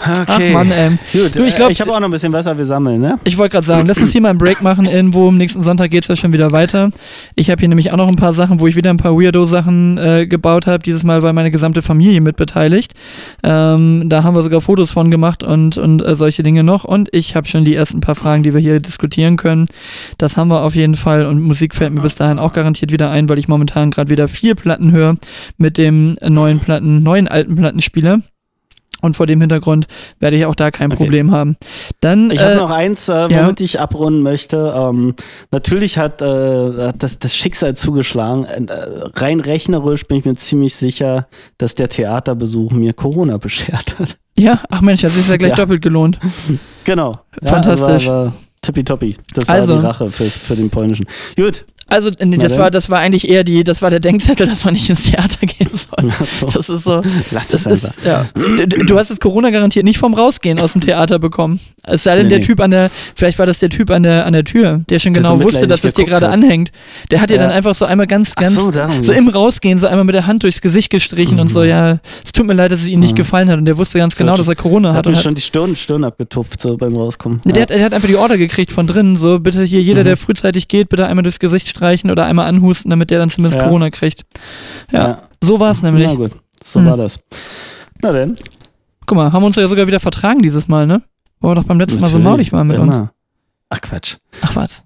Okay. Ach Mann, ey. Gut, Du, ich glaub- ich habe auch noch ein bisschen Wasser, wir sammeln, ne? Ich wollte gerade sagen, lass uns hier mal einen Break machen. Irgendwo am nächsten Sonntag geht es ja schon wieder weiter. Ich habe hier nämlich auch noch ein paar Sachen, wo ich wieder ein paar Weirdo-Sachen äh, gebaut habe. Dieses Mal war meine gesamte Familie mit beteiligt. Ähm, da haben wir sogar Fotos von gemacht und, und äh, solche Dinge noch. Und ich habe schon die ersten paar Fragen, die wir hier diskutieren können. Das haben wir auf jeden Fall. Und Musik fällt mir bis dahin auch garantiert wieder ein, weil ich momentan gerade wieder vier Platten höre mit dem neuen Platten, neuen alten Plattenspieler. Und vor dem Hintergrund werde ich auch da kein Okay. Problem haben. Dann, Ich habe äh, noch eins, äh, ja. womit ich abrunden möchte. Ähm, natürlich hat, äh, hat das, das Schicksal zugeschlagen. Äh, rein rechnerisch bin ich mir ziemlich sicher, dass der Theaterbesuch mir Corona beschert hat. Ja, ach Mensch, das ist ja gleich Ja. doppelt gelohnt. Genau. Fantastisch. Ja, war, war tippitoppi. Das war Also. die Rache fürs, für den polnischen. Gut. Also, nee, das denn? war, das war eigentlich eher die, das war der Denkzettel, dass man nicht ins Theater gehen soll. So. Das ist so. Lass Das das ist, ja. Du- Du hast das Corona garantiert nicht vom Rausgehen aus dem Theater bekommen. Es sei denn, Nee, der nee. Typ an der, vielleicht war das der Typ an der, an der Tür, der schon Der genau so wusste, dass es dir gerade anhängt. Der hat dir Ja. dann einfach so einmal ganz, ganz, so, so im Rausgehen, so einmal mit der Hand durchs Gesicht gestrichen und so, Mhm. ja, es tut mir leid, dass es ihm nicht Mhm. gefallen hat und der wusste ganz genau, dass er Corona Hat hat. mir schon die Stirn, Stirn abgetupft, so beim Rauskommen. Der, hat, der hat einfach die Order gekriegt von drinnen, so bitte hier jeder, Mhm. der frühzeitig geht, bitte einmal durchs Gesicht streichen oder einmal anhusten, damit der dann zumindest Ja. Corona kriegt. Ja, so war es nämlich. Na gut, so Hm. war das. Na denn. Guck mal, haben uns ja sogar wieder vertragen dieses Mal, ne? Wo wir doch beim letzten Mal so Natürlich, maulig waren mit uns. immer. Ach Quatsch. Ach was.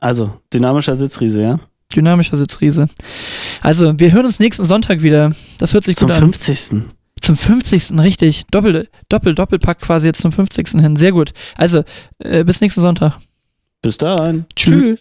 Also, dynamischer Sitzriese, ja? Dynamischer Sitzriese. Also, wir hören uns nächsten Sonntag wieder. Das hört sich Zum gut an. 50. Zum 50. richtig. Doppel, Doppel, Doppelpack quasi jetzt zum 50. hin. Sehr gut. Also, äh, bis nächsten Sonntag. Bis dann. Tschüss.